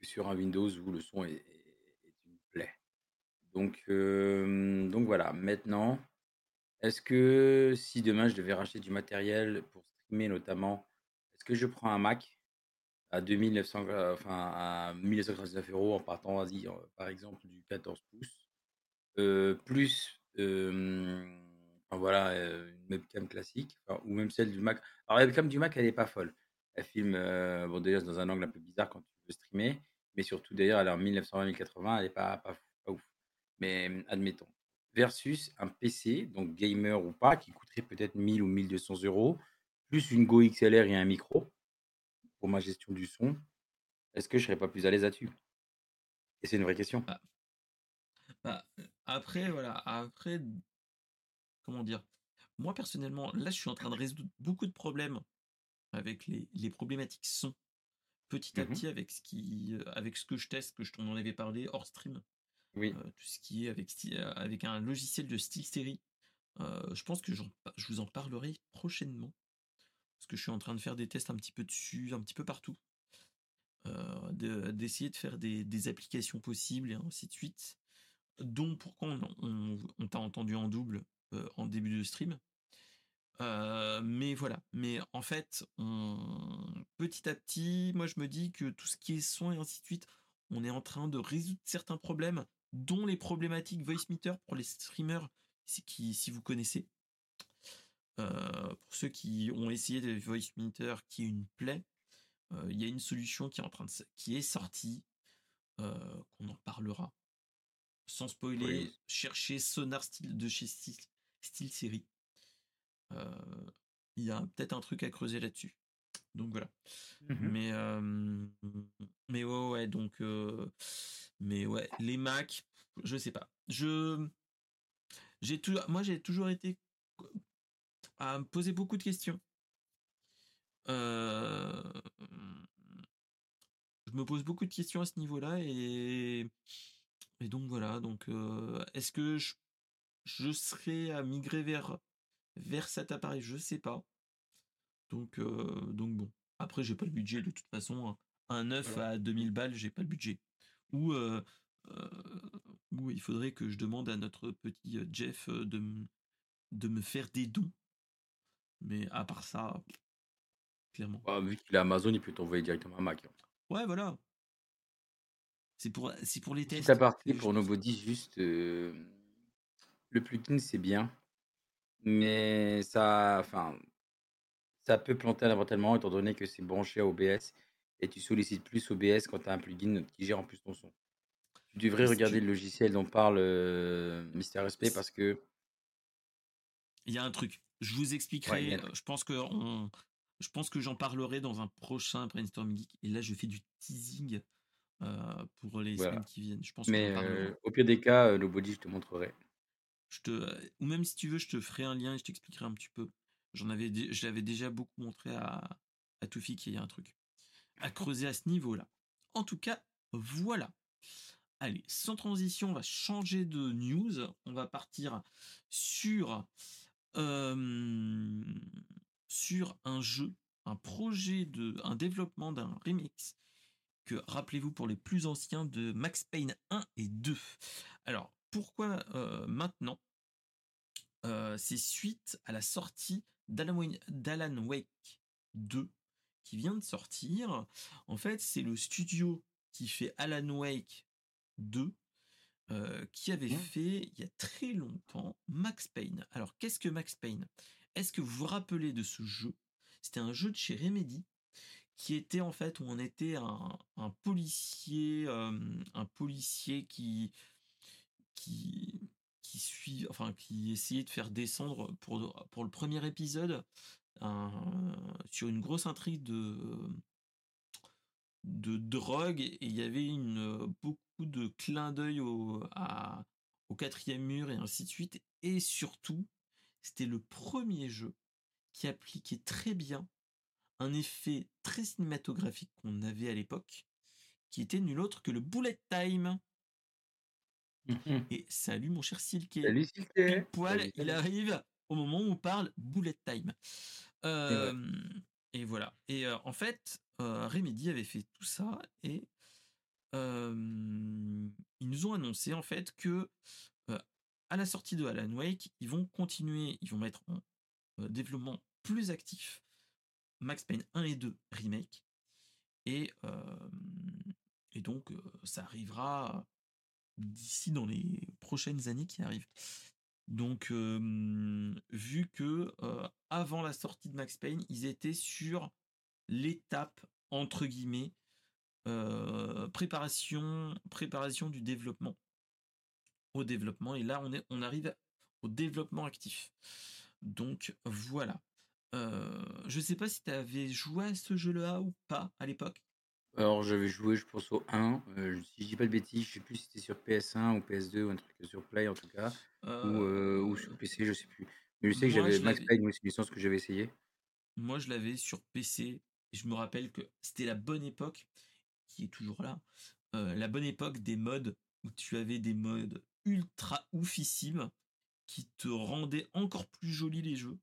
que sur un Windows où le son est. Donc, donc voilà. Maintenant, est-ce que si demain je devais racheter du matériel pour streamer notamment, est-ce que je prends un Mac à 2900, enfin à 1999 euros en partant, vas-y, par exemple, du 14 pouces, plus, enfin voilà, une webcam classique, ou même celle du Mac. Alors la webcam du Mac, elle est pas folle. Elle filme, bon déjà dans un angle un peu bizarre quand tu veux streamer, mais surtout d'ailleurs, elle est en 1920-1080, elle est pas, pas ouf mais admettons. Versus un PC, donc gamer ou pas, qui coûterait peut-être 1000 ou 1200 euros, plus une Go XLR et un micro pour ma gestion du son. Est-ce que je serais pas plus à l'aise là-dessus? Et c'est une vraie question. Bah, bah, après, voilà, après, comment dire? Moi, personnellement, là, je suis en train de résoudre beaucoup de problèmes avec les, les problématiques son petit à mmh petit avec ce qui avec ce que je teste que je t'en avais parlé hors stream oui. tout ce qui est avec, avec un logiciel de style série. je pense que je vous en parlerai prochainement. Parce que je suis en train de faire des tests un petit peu dessus, un petit peu partout. d'essayer de, faire des, applications possibles et ainsi de suite. Donc pourquoi on, on, t'a entendu en double en début de stream. mais voilà. Mais en fait, petit à petit, moi je me dis que tout ce qui est son et ainsi de suite, on est en train de résoudre certains problèmes dont les problématiques voice meter pour les streamers, qui, si vous connaissez. Euh, pour ceux qui ont essayé des voice meter qui est une plaie, euh, il y a une solution qui est en train de qui est sortie, euh, qu'on en parlera. Sans spoiler, chercher Sonar style de chez Style, style série. Il y a peut-être un truc à creuser là-dessus. Donc voilà. Mmh mais mais ouais ouais donc mais ouais les Mac, je sais pas. Je j'ai tout moi j'ai toujours été à me poser beaucoup de questions. je me pose beaucoup de questions à ce niveau-là et et donc voilà, donc est-ce que je, je serais à migrer vers, vers cet appareil? Je sais pas. Donc, donc bon. Après, j'ai pas le budget de toute façon. Hein. Un 9 à 2000 balles, j'ai pas le budget. Ou, ou il faudrait que je demande à notre petit Jeff de, de me faire des dons. Mais à part ça, clairement. Bah, vu qu'il a Amazon, il peut t'envoyer directement à Mac. Hein. Ouais, voilà. C'est pour, c'est pour les tests. C'est partie pour Nobody, juste le plugin, c'est bien. Mais ça, enfin, ça peut planter involontairement étant donné que c'est branché à OBS et tu sollicites plus OBS quand tu as un plugin qui gère en plus ton son. Tu devrais regarder le logiciel dont parle Mister Respect parce que il y a un truc. Je vous expliquerai. je pense que je pense que j'en parlerai dans un prochain brainstorming geek. Et là, je fais du teasing pour les semaines qui viennent. Je pense Mais au pire des cas, le body, je te montrerai. Je te, ou même si tu veux, je te ferai un lien et je t'expliquerai un petit peu. J'en avais, je l'avais déjà beaucoup montré à, à qu'il y a un truc à creuser à ce niveau-là. En tout cas, voilà. Allez, sans transition, on va changer de news. On va partir sur, sur un jeu, un projet de, un développement d'un remix que, rappelez-vous, pour les plus anciens de Max Payne 1 et 2. Alors, pourquoi maintenant? C'est suite à la sortie d'Alan Wake 2 qui vient de sortir. En fait, c'est le studio qui fait Alan Wake 2 euh, qui avait mmh. fait il y a très longtemps Max Payne. Alors, qu'est-ce que Max Payne? Est-ce que vous vous rappelez de ce jeu? C'était un jeu de chez Remedy qui était en fait où on était un, policier, euh, un policier qui qui qui suit, enfin qui essayait de faire descendre pour pour le premier épisode sur une grosse intrigue de de drogue et il y avait une beaucoup de clins d'œil au, au quatrième mur et ainsi de suite. Et surtout c'était le premier jeu qui appliquait très bien un effet très cinématographique qu'on avait à l'époque qui était nul autre que le bullet time et salut mon cher Silke. Salut Silke. Poil il arrive au moment où on parle bullet time. Et voilà. Et en fait, Remedy avait fait tout ça et ils nous ont annoncé en fait que à la sortie de Alan Wake, ils vont continuer, ils vont mettre en développement plus actif Max Payne 1 et 2 remake. Et et donc ça arrivera d'ici dans les prochaines années qui arrivent. Donc, vu que avant la sortie de Max Payne, ils étaient sur l'étape entre guillemets préparation, préparation du développement au développement. Et là, on est, on arrive au développement actif. Donc voilà. je sais pas si tu avais joué à ce jeu-là ou pas à l'époque. Alors, j'avais joué, je pense, au 1. Euh, si je dis pas de bêtises, je sais plus si c'était sur PS1 ou PS2 ou un truc sur Play en tout cas, ou, euh, ou sur PC, je sais plus. Mais je sais que j'avais Max Payne, c'est une licence que j'avais essayé. moi, je l'avais sur PC. Et je me rappelle que c'était la bonne époque, qui est toujours là, euh, la bonne époque des modes où tu avais des modes ultra oufissimes qui te rendaient encore plus joli les jeux,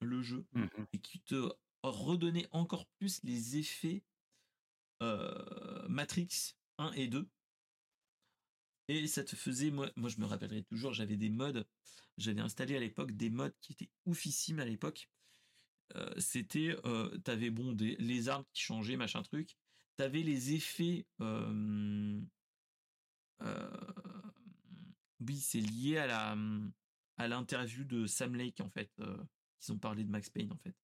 le jeu, mmh et qui te redonnaient encore plus les effets euh, Matrix 1 et 2. Et ça te faisait, moi, je me rappellerai toujours, j'avais des modes, j'avais installé à l'époque des modes qui étaient oufissimes à l'époque. Euh, c'était, euh, t'avais bon des, les armes qui changeaient, machin truc. T'avais les effets. Euh, oui, c'est lié à la à l'interview de Sam Lake en fait. ils ont parlé de Max Payne en fait.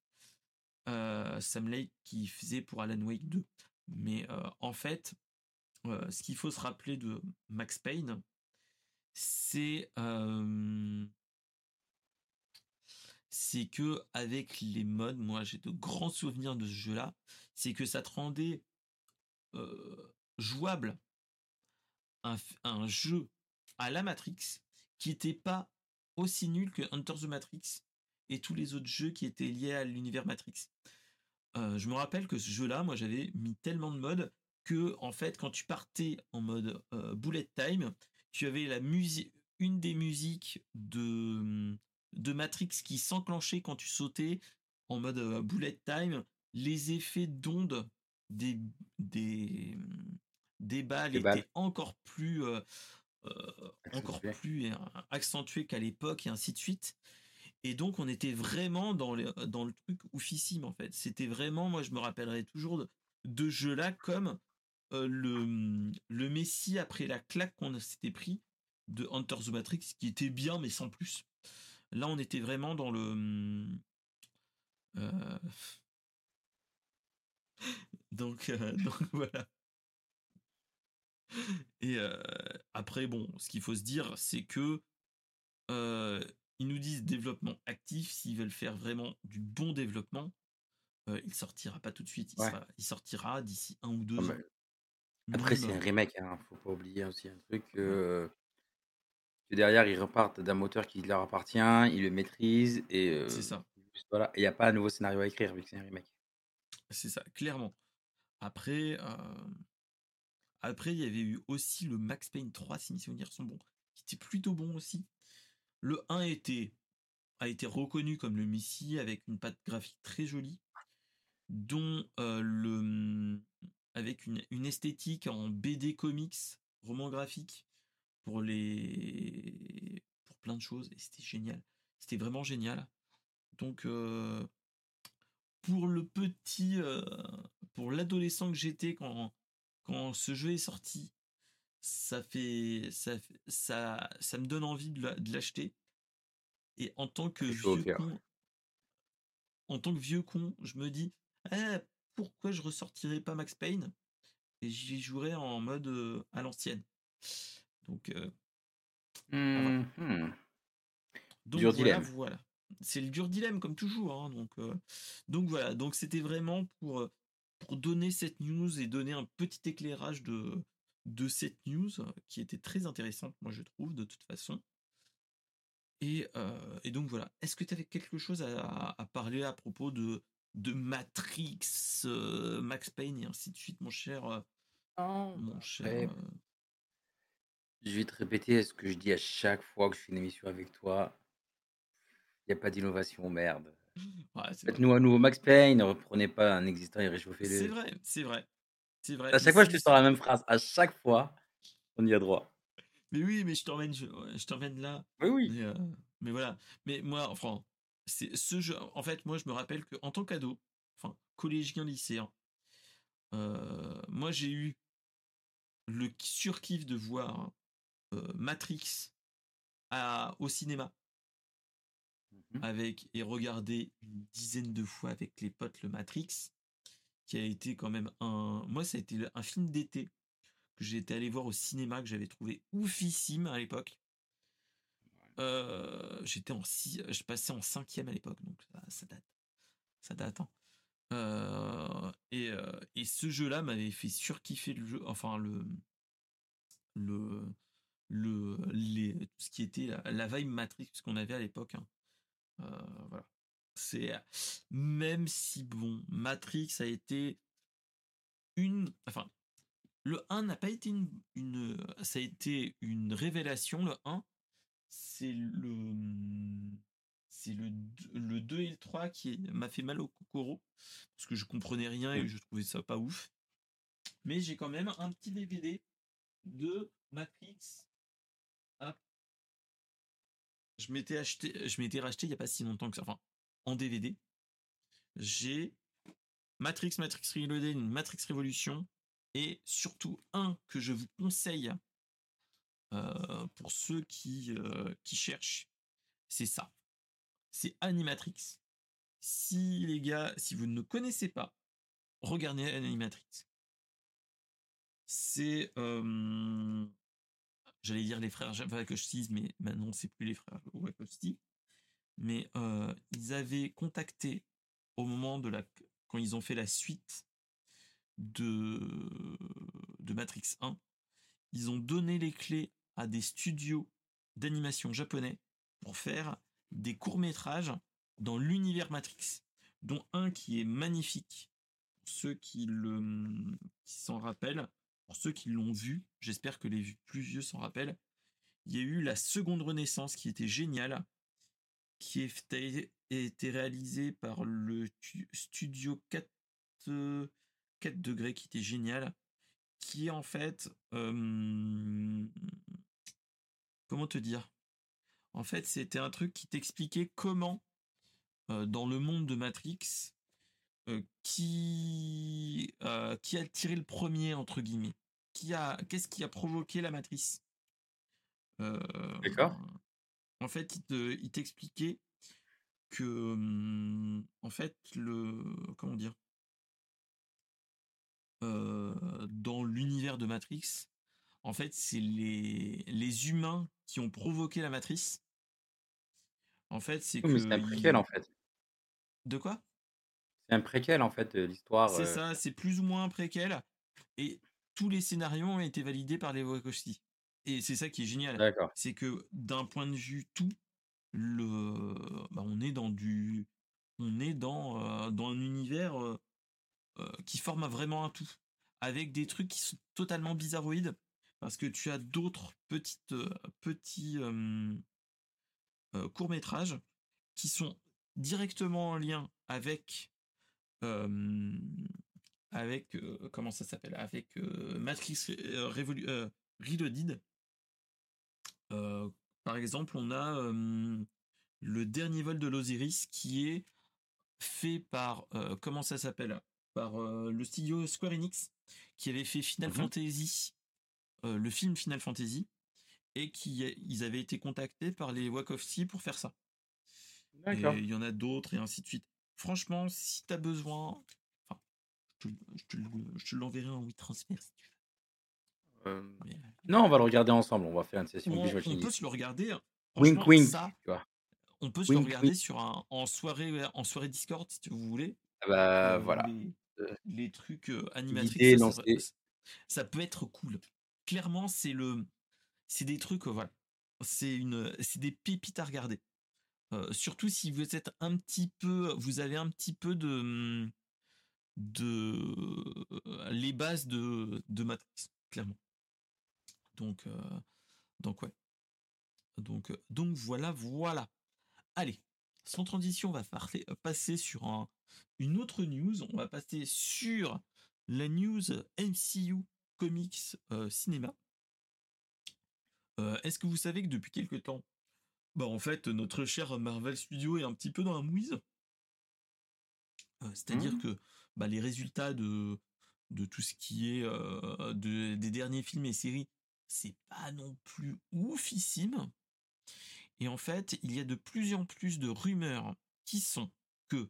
Sam Lake qui faisait pour Alan Wake 2. Mais en fait, ce qu'il faut se rappeler de Max Payne, c'est c'est que avec les modes, moi j'ai de grands souvenirs de ce jeu-là, c'est que ça te rendait jouable un, un, jeu à la Matrix qui n'était pas aussi nul que Hunter the Matrix et tous les autres jeux qui étaient liés à l'univers Matrix je me rappelle que ce jeu-là, moi, j'avais mis tellement de modes que, en fait, quand tu partais en mode bullet time, tu avais la musique, une des musiques de, de Matrix qui s'enclenchait quand tu sautais en mode euh, bullet time. Les effets d'onde des, des, des balles Les étaient balles. encore plus, euh, euh, encore plus euh, accentués qu'à l'époque et ainsi de suite. Et donc, on était vraiment dans le, dans le truc oufissime, en fait. C'était vraiment, moi, je me rappellerai toujours de, de ce jeu-là comme euh, le, le Messi après la claque qu'on s'était pris de Hunter the Matrix, qui était bien, mais sans plus. Là, on était vraiment dans le. euh, donc, euh, donc, voilà. Et après, bon, ce qu'il faut se dire, c'est que ils nous disent développement actif. S'ils veulent faire vraiment du bon développement, euh, il sortira pas tout de suite. Il, Ouais. sera- il sortira d'ici un ou deux ans. Après, c'est un remake, hein. Faut pas oublier aussi un truc euh, que derrière, ils repartent d'un moteur qui leur appartient, ils le maîtrisent et C'est euh, ça. voilà. Il n'y a pas un nouveau scénario à écrire vu que c'est un remake. C'est ça, clairement. Après, euh, après, il y avait eu aussi le Max Payne 3, si mes souvenirs sont bons, qui était plutôt bon aussi. Le 1 était, a été reconnu comme le Messi avec une patte graphique très jolie, dont euh, le avec une, esthétique en BD comics, roman graphique pour les pour plein de choses et c'était génial. C'était vraiment génial. Donc euh, pour le petit euh, pour l'adolescent que j'étais quand ce jeu est sorti, ça fait ça ça ça me donne envie de la- de l'acheter et en tant que vieux con en tant que vieux con, je me dis Eh, pourquoi je ressortirais pas Max Payne? Et j'y jouerais en mode euh, à l'ancienne. Donc euh, Dur voilà. C'est le dur dilemme comme toujours. hein, donc, euh, donc voilà. Donc c'était vraiment pour, pour donner cette news et donner un petit éclairage de, de cette news qui était très intéressante, moi je trouve, de toute façon. Et, euh, et donc voilà. Est-ce que tu avais quelque chose à, à parler à propos de, de Matrix, euh, Max Payne et ainsi de suite, mon cher, Non, mon cher. euh, je vais te répéter ce que je dis à chaque fois que je fais une émission avec toi. Il n'y a pas d'innovation, merde. ouais, c'est. Faites-nous un nouveau Max Payne, ne reprenez pas un existant et C'est réchauffez-le. vrai, c'est vrai. C'est vrai. À Mais chaque fois, je te sors la même phrase. À chaque fois, on y a droit. Mais oui, mais je t'emmène, je, je t'emmène là. Oui, oui. Mais, euh, mais voilà. Mais moi, enfin, c'est ce jeu. En fait, moi, je me rappelle que en tant qu'ado, enfin, collégien, lycéen, euh, moi, j'ai eu le surkiff de voir euh, Matrix à, au cinéma Mhm. avec et regarder une dizaine de fois avec les potes le Matrix, qui a été quand même un. Moi, ça a été un film d'été que été allé voir au cinéma que j'avais trouvé oufissime à l'époque. Euh, j'étais en six, je passais en cinquième à l'époque, donc ça, ça date, ça date. hein. Euh, et, euh, et ce jeu-là m'avait fait surkiffer le jeu, enfin le le le les, tout ce qui était la, la vibe Matrix qu'on avait à l'époque. hein. Euh, voilà. C'est même si bon, Matrix a été une, enfin le 1 n'a pas été une, une ça a été une révélation le 1 c'est le c'est le, le 2 et le 3 qui m'a fait mal au kokoro parce que je comprenais rien et je trouvais ça pas ouf. Mais j'ai quand même un petit DVD de Matrix je m'étais acheté je m'étais racheté il y a pas si longtemps que ça enfin en DVD j'ai Matrix Matrix Reloaded Matrix Révolution et surtout un que je vous conseille euh, pour ceux qui, euh, qui cherchent, c'est ça. C'est Animatrix. Si les gars, si vous ne connaissez pas, regardez Animatrix. C'est, euh, j'allais dire les frères Wachowski, mais maintenant c'est plus les frères Wachowski. Mais euh, ils avaient contacté au moment de la, quand ils ont fait la suite de, de Matrix 1, ils ont donné les clés à des studios d'animation japonais pour faire des courts-métrages dans l'univers Matrix, dont un qui est magnifique. Pour ceux qui qui s'en rappellent, pour ceux qui l'ont vu, j'espère que les plus vieux s'en rappellent. il y a eu la seconde renaissance qui était géniale, qui était, été réalisée par le studio 4, 4 degrés, qui était génial, qui en fait, comment te dire? En fait, c'était un truc qui t'expliquait comment, dans le monde de Matrix, qui, qui a tiré le premier entre guillemets. Qui a qu'est-ce qui a provoqué la matrice D'accord. En fait, il t'expliquait que mmh, en fait le comment dire dans l'univers de Matrix, en fait, c'est les, les humains qui ont provoqué la matrice. En fait, c'est que. C'est un préquel, en fait. De quoi? C'est un préquel, en fait, de l'histoire. C'est ça, c'est plus ou moins un préquel. Et tous les scénarios ont été validés par les Wachowski. Et c'est ça qui est génial. C'est que d'un point de vue tout, le, bah, on est dans du, on est dans, dans un univers qui forme vraiment un tout, avec des trucs qui sont totalement bizarroïdes, parce que tu as d'autres petites, petits courts métrages qui sont directement en lien avec avec comment ça s'appelle? Avec Matrix Revolu Reloaded. Par exemple, on a le dernier vol de l'Osiris qui est fait par comment ça s'appelle? Par le studio Square Enix qui avait fait Final mmh Fantasy, le film Final Fantasy et qui ils avaient été contactés par les Wachowski pour faire ça. Il y en a d'autres et ainsi de suite. Franchement, si tu as besoin, je te, l'enverrai en WeTransfer si tu veux. Euh, non, on va le regarder ensemble. On va faire une session. On, on peut se le regarder. Hein. Wink wink. on peut se le regarder sur un, en soirée en soirée Discord si vous voulez. Ah bah, euh, voilà. Les, euh, trucs animatrices, ça, ça, peut être cool. Clairement, c'est le, c'est des trucs, voilà. C'est une, c'est des pépites à regarder. surtout si vous êtes un petit peu, vous avez un petit peu de, hum, de les bases de, de Matrix, clairement. Donc, donc ouais. Donc, donc voilà, voilà. Allez, sans transition, on va passer sur un, une autre news. On va passer sur la news MCU Comics Cinéma. Est-ce que vous savez que depuis quelques temps, bah en fait, notre cher Marvel Studio est un petit peu dans la mouise? C'est-à-dire mmh. que bah, les résultats de, de tout ce qui est des derniers films et séries, c'est pas non plus oufissime. Et en fait, il y a de plus en plus de rumeurs qui sont que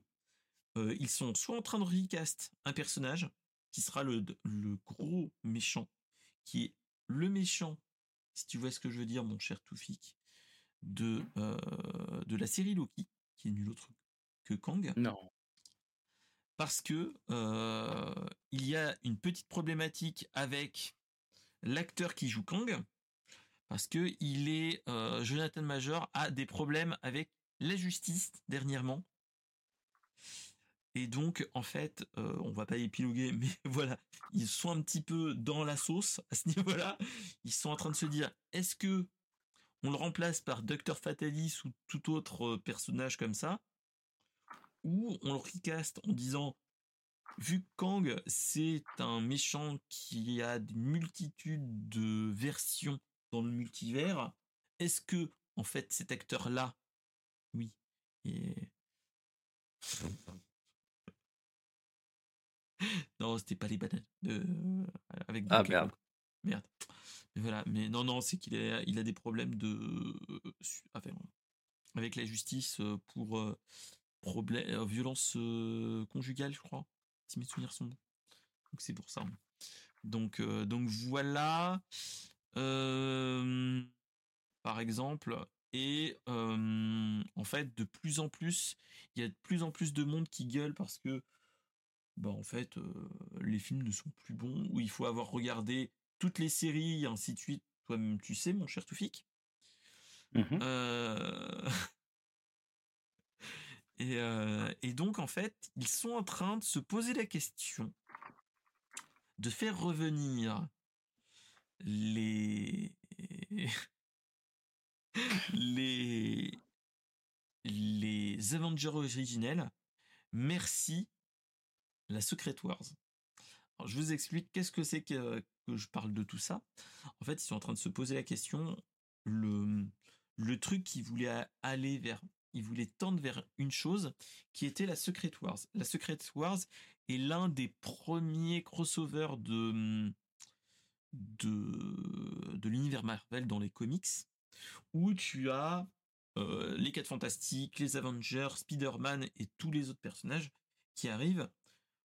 ils sont soit en train de recast un personnage qui sera le, le gros méchant, qui est le méchant, si tu vois ce que je veux dire, mon cher Toufik, de, de la série Loki, qui est nul autre que Kang. Non parce que il y a une petite problématique avec l'acteur qui joue Kang, parce que il est Jonathan Major a des problèmes avec la justice dernièrement. Et donc, en fait, on va pas épiloguer, mais voilà, ils sont un petit peu dans la sauce à ce niveau-là. Ils sont en train de se dire, est-ce que on le remplace par Docteur Fatalis ou tout autre personnage comme ça? Ou on le recast en disant vu que Kang c'est un méchant qui a une multitude de versions dans le multivers, est-ce que en fait cet acteur là, oui, non, c'était pas les bananes de... avec Ah merde. Merde. Mais voilà, mais non, non, c'est qu'il a, il a des problèmes de, avec la justice pour problème, euh, violence conjugale, je crois, si mes souvenirs sont Donc c'est pour ça. Donc, donc voilà. par exemple, et en fait, de plus en plus, il y a de plus en plus de monde qui gueule parce que, bah, en fait, les films ne sont plus bons, ou il faut avoir regardé toutes les séries, et ainsi de suite. Toi-même, tu sais, mon cher Toufik? Mmh Et, donc, en fait, ils sont en train de se poser la question de faire revenir les, les les Avengers originels, merci la Secret Wars. Je vous explique qu'est-ce que c'est que, je parle de tout ça. En fait, ils sont en train de se poser la question le truc qui voulait aller vers il voulait tendre vers une chose qui était la Secret Wars. La Secret Wars est l'un des premiers crossovers de l'univers Marvel dans les comics où tu as euh, les 4 Fantastiques, les Avengers, Spider-Man et tous les autres personnages qui arrivent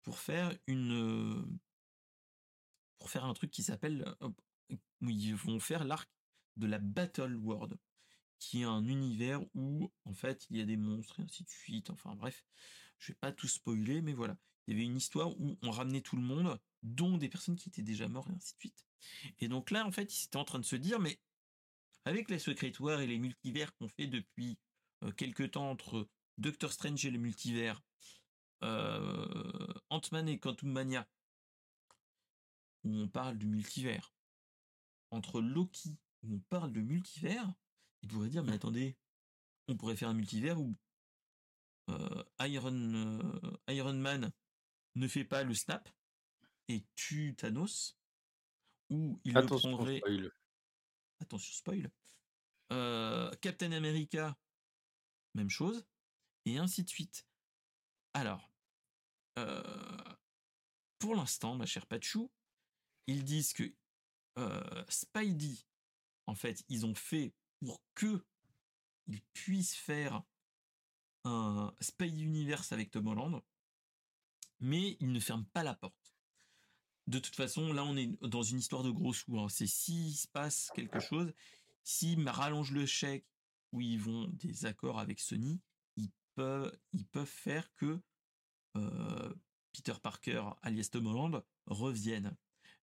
pour faire une pour faire un truc qui s'appelle où ils vont faire l'arc de la Battle World qui est un univers où en fait il y a des monstres et ainsi de suite. Enfin bref, je vais pas tout spoiler, mais voilà. Il y avait une histoire où on ramenait tout le monde, dont des personnes qui étaient déjà mortes et ainsi de suite. Et donc là, en fait, ils étaient en train de se dire, mais avec les Secret et les multivers qu'on fait depuis euh, quelques temps entre Doctor Strange et le multivers, euh, Ant-Man et Quantum Mania, où on parle du multivers, entre Loki, où on parle de multivers, il pourrait dire, mais attendez, on pourrait faire un multivers où euh, Iron, Iron Man ne fait pas le snap et tue Thanos, ou il Attention, le prendrait. spoil. Attention, spoil. Euh, Captain America, même chose, et ainsi de suite. Alors, euh, pour l'instant, ma chère Pachou, ils disent que euh, Spidey, en fait, ils ont fait pour que ils puissent faire un Spidey Universe avec Tom Holland, mais ils ne ferment pas la porte. De toute façon, là, on est dans une histoire de gros sous. hein. C'est s'il se passe quelque chose, s'ils rallongent le chèque où ils vont des accords avec Sony, ils peuvent, ils peuvent faire que euh, Peter Parker, alias Tom Holland, revienne.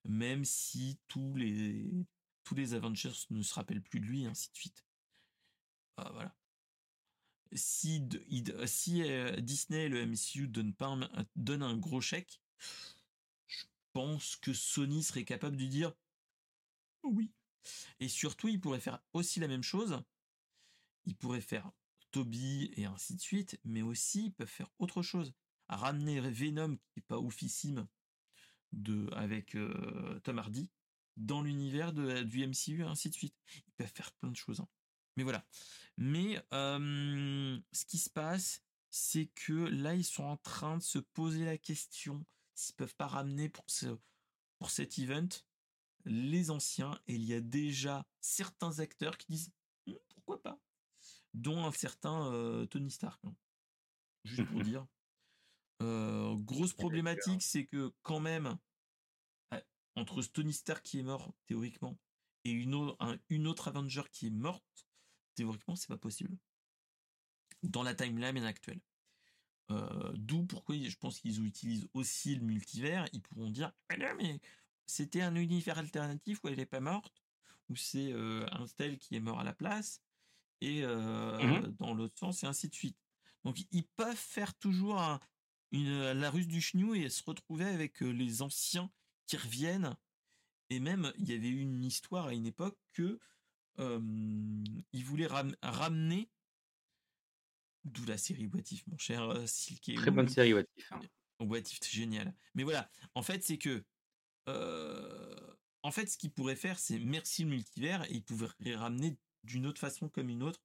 Même si tous les, tous les Avengers ne se rappellent plus de lui, ainsi de suite. Ah, voilà. Si, euh, Disney le MCU donnent pas un, donnent un gros chèque, je pense que Sony serait capable de dire oui. Et surtout, il pourrait faire aussi la même chose. Il pourrait faire Toby et ainsi de suite, mais aussi ils peuvent faire autre chose. Ramener Venom, qui est pas oufissime, de, avec euh, Tom Hardy, dans l'univers du MCU et ainsi de suite. Ils peuvent faire plein de choses. hein. Mais voilà. Mais euh, ce qui se passe, c'est que là, ils sont en train de se poser la question s'ils peuvent pas ramener pour, ce, pour cet event les anciens. Et il y a déjà certains acteurs qui disent Hum, pourquoi pas, dont un certain euh, Tony Stark. hein. Juste pour dire. Euh, grosse problématique, c'est que quand même, entre Tony Stark qui est mort théoriquement et une, au- un- une autre Avenger qui est morte, théoriquement, c'est pas possible. Dans la timeline actuelle. Euh, D'où pourquoi je pense qu'ils utilisent aussi le multivers. Ils pourront dire Ah non, mais c'était un univers alternatif où elle n'est pas morte, ou c'est euh, un tel qui est mort à la place, et euh, Mhm. dans l'autre sens, et ainsi de suite. Donc ils peuvent faire toujours un- une, la ruse du chenu et se retrouver avec les anciens qui reviennent. Et même, il y avait eu une histoire à une époque que euh, ils voulaient ram- ramener, d'où la série What If, mon cher euh, Silky. Très bonne série, What If. hein. What If, c'est génial. Mais voilà, en fait, c'est que. euh, en fait, ce qu'ils pourraient faire, c'est merci le multivers et ils pourraient ramener d'une autre façon comme une autre.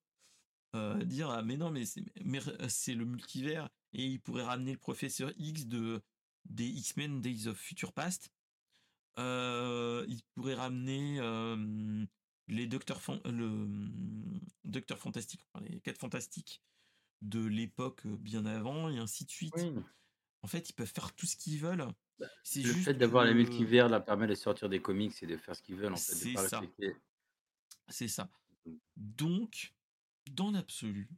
euh, dire, ah, mais non, mais c'est mais c'est le multivers et ils pourraient ramener le professeur X de, des X-Men Days of Future Past. Euh, ils pourraient ramener les Docteurs le Docteur Fantastique, les 4 Fantastiques de l'époque bien avant et ainsi de suite. Oui. En fait, ils peuvent faire tout ce qu'ils veulent. C'est Le juste fait d'avoir les multivers leur permet de sortir des comics et de faire ce qu'ils veulent, en fait, de C'est ça. C'est ça. Donc, dans l'absolu,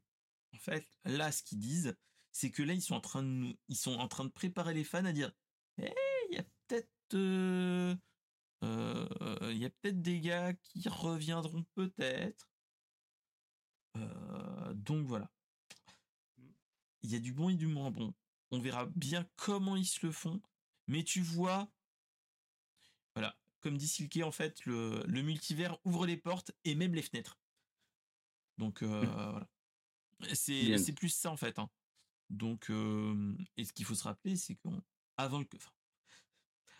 en fait, là, ce qu'ils disent, c'est que là, ils sont en train de, ils sont en train de préparer les fans à dire, Eh, il y a peut-être, euh, euh, il y a peut-être des gars qui reviendront peut-être. Euh, donc voilà. Il y a du bon et du moins bon. On verra bien comment ils se le font. Mais tu vois, voilà, comme dit Silke, en fait, le, le multivers ouvre les portes et même les fenêtres. Donc euh, Mmh. voilà. C'est plus ça en fait. hein. Donc euh, et ce qu'il faut se rappeler, c'est qu'avant avant le enfin,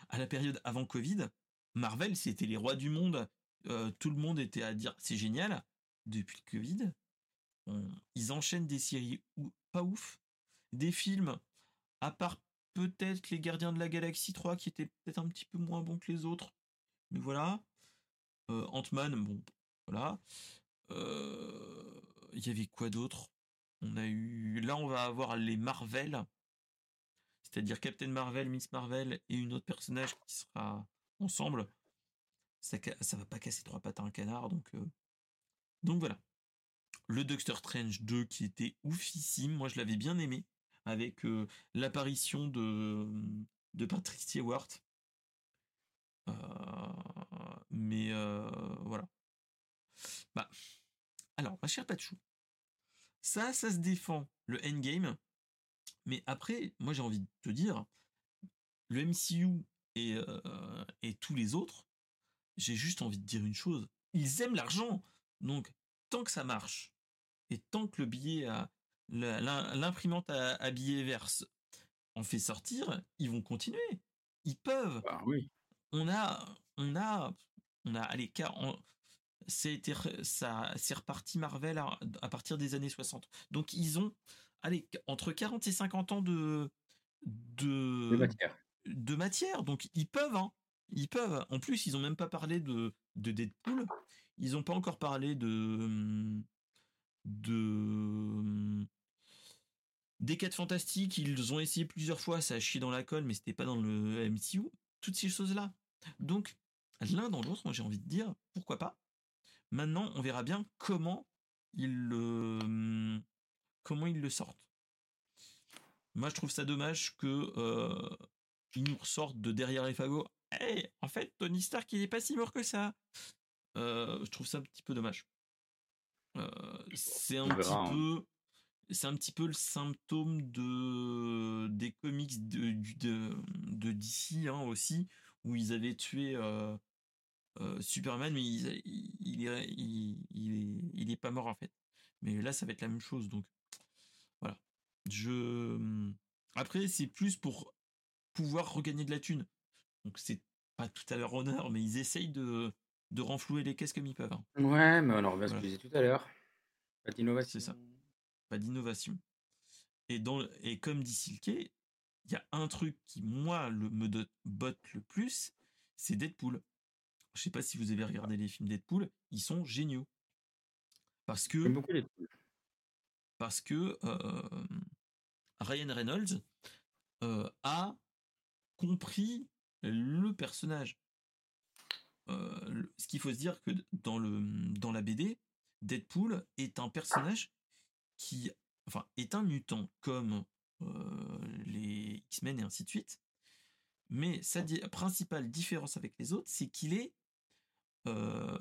à la période avant Covid, Marvel c'était les rois du monde. Euh, tout le monde était à dire c'est génial. Depuis le Covid, on- ils enchaînent des séries ou, pas ouf, des films à part peut-être les Gardiens de la Galaxie 3 qui étaient peut-être un petit peu moins bons que les autres. Mais voilà. Euh, Ant-Man, bon, voilà. Euh, Il y avait quoi d'autre? On a eu. Là, on va avoir les Marvel. C'est-à-dire Captain Marvel, Miss Marvel et une autre personnage qui sera ensemble. Ça, ça va pas casser trois pattes à un canard, donc. euh, Donc voilà. Le Doctor Strange 2 qui était oufissime. Moi, je l'avais bien aimé. Avec euh, l'apparition de, de Patrick Stewart. Euh, mais voilà. Bah, alors, ma chère Pachou, ça, ça se défend le endgame. Mais après, moi j'ai envie de te dire, le MCU et, euh, et tous les autres, j'ai juste envie de dire une chose. Ils aiment l'argent. Donc, tant que ça marche, et tant que le billet l'imprimante à, à billets verse en fait sortir, ils vont continuer. Ils peuvent Bah oui. on a, on a, on a, allez, on- c'est reparti Marvel à, à partir des années 60. Donc ils ont, allez, entre 40 et 50 ans de, de, De matière. de matière. Donc ils peuvent, hein, ils peuvent. En plus, ils ont même pas parlé de, de Deadpool. Ils ont pas encore parlé de, de, des 4 fantastiques. Ils ont essayé plusieurs fois, ça a chié dans la colle, mais c'était pas dans le MCU. Toutes ces choses-là. Donc, l'un dans l'autre, moi j'ai envie de dire, pourquoi pas. Maintenant, on verra bien comment ils le, comment ils le sortent. Moi, je trouve ça dommage que euh, ils nous ressortent de derrière les fagots. Hey, en fait, Tony Stark, il est pas si mort que ça. Euh, je trouve ça un petit peu dommage. Euh, c'est un petit hein. peu, c'est un petit peu le symptôme de des comics de de, de DC hein, aussi, où ils avaient tué Superman, mais il, il, il est, il, est, il est pas mort en fait. Mais là, ça va être la même chose, donc. Je après, c'est plus pour pouvoir regagner de la thune. Donc c'est pas tout à leur honneur, mais ils essayent de de renflouer les caisses comme ils peuvent. hein. Ouais, mais on en revient à ce que je disais tout à l'heure. Pas d'innovation. C'est ça. Pas d'innovation. Et dans le- et comme dit Silke, il y a un truc qui moi le, me botte le plus, c'est Deadpool. Je sais pas si vous avez regardé les films Deadpool, ils sont géniaux. Parce que J'aime beaucoup parce que euh, Ryan Reynolds euh, a compris le personnage. Euh, ce qu'il faut se dire que dans la BD, Deadpool est un personnage qui, enfin, est un mutant comme euh, les X-Men et ainsi de suite. Mais sa principale différence avec les autres, c'est qu'il est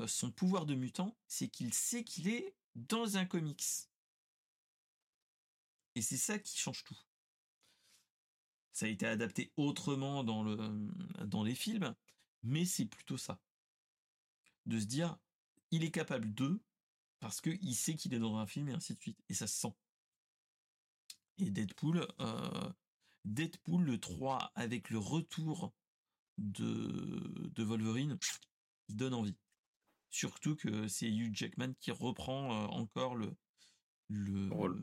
son pouvoir de mutant, c'est qu'il sait qu'il est dans un comics. Et c'est ça qui change tout. Ça a été adapté autrement dans, le, dans les films, mais c'est plutôt ça. De se dire, il est capable de, parce qu'il sait qu'il est dans un film et ainsi de suite. Et ça se sent. Et Deadpool, euh, Deadpool le 3 avec le retour de, de Wolverine, il donne envie. Surtout que c'est Hugh Jackman qui reprend euh, encore le, le, Rôle.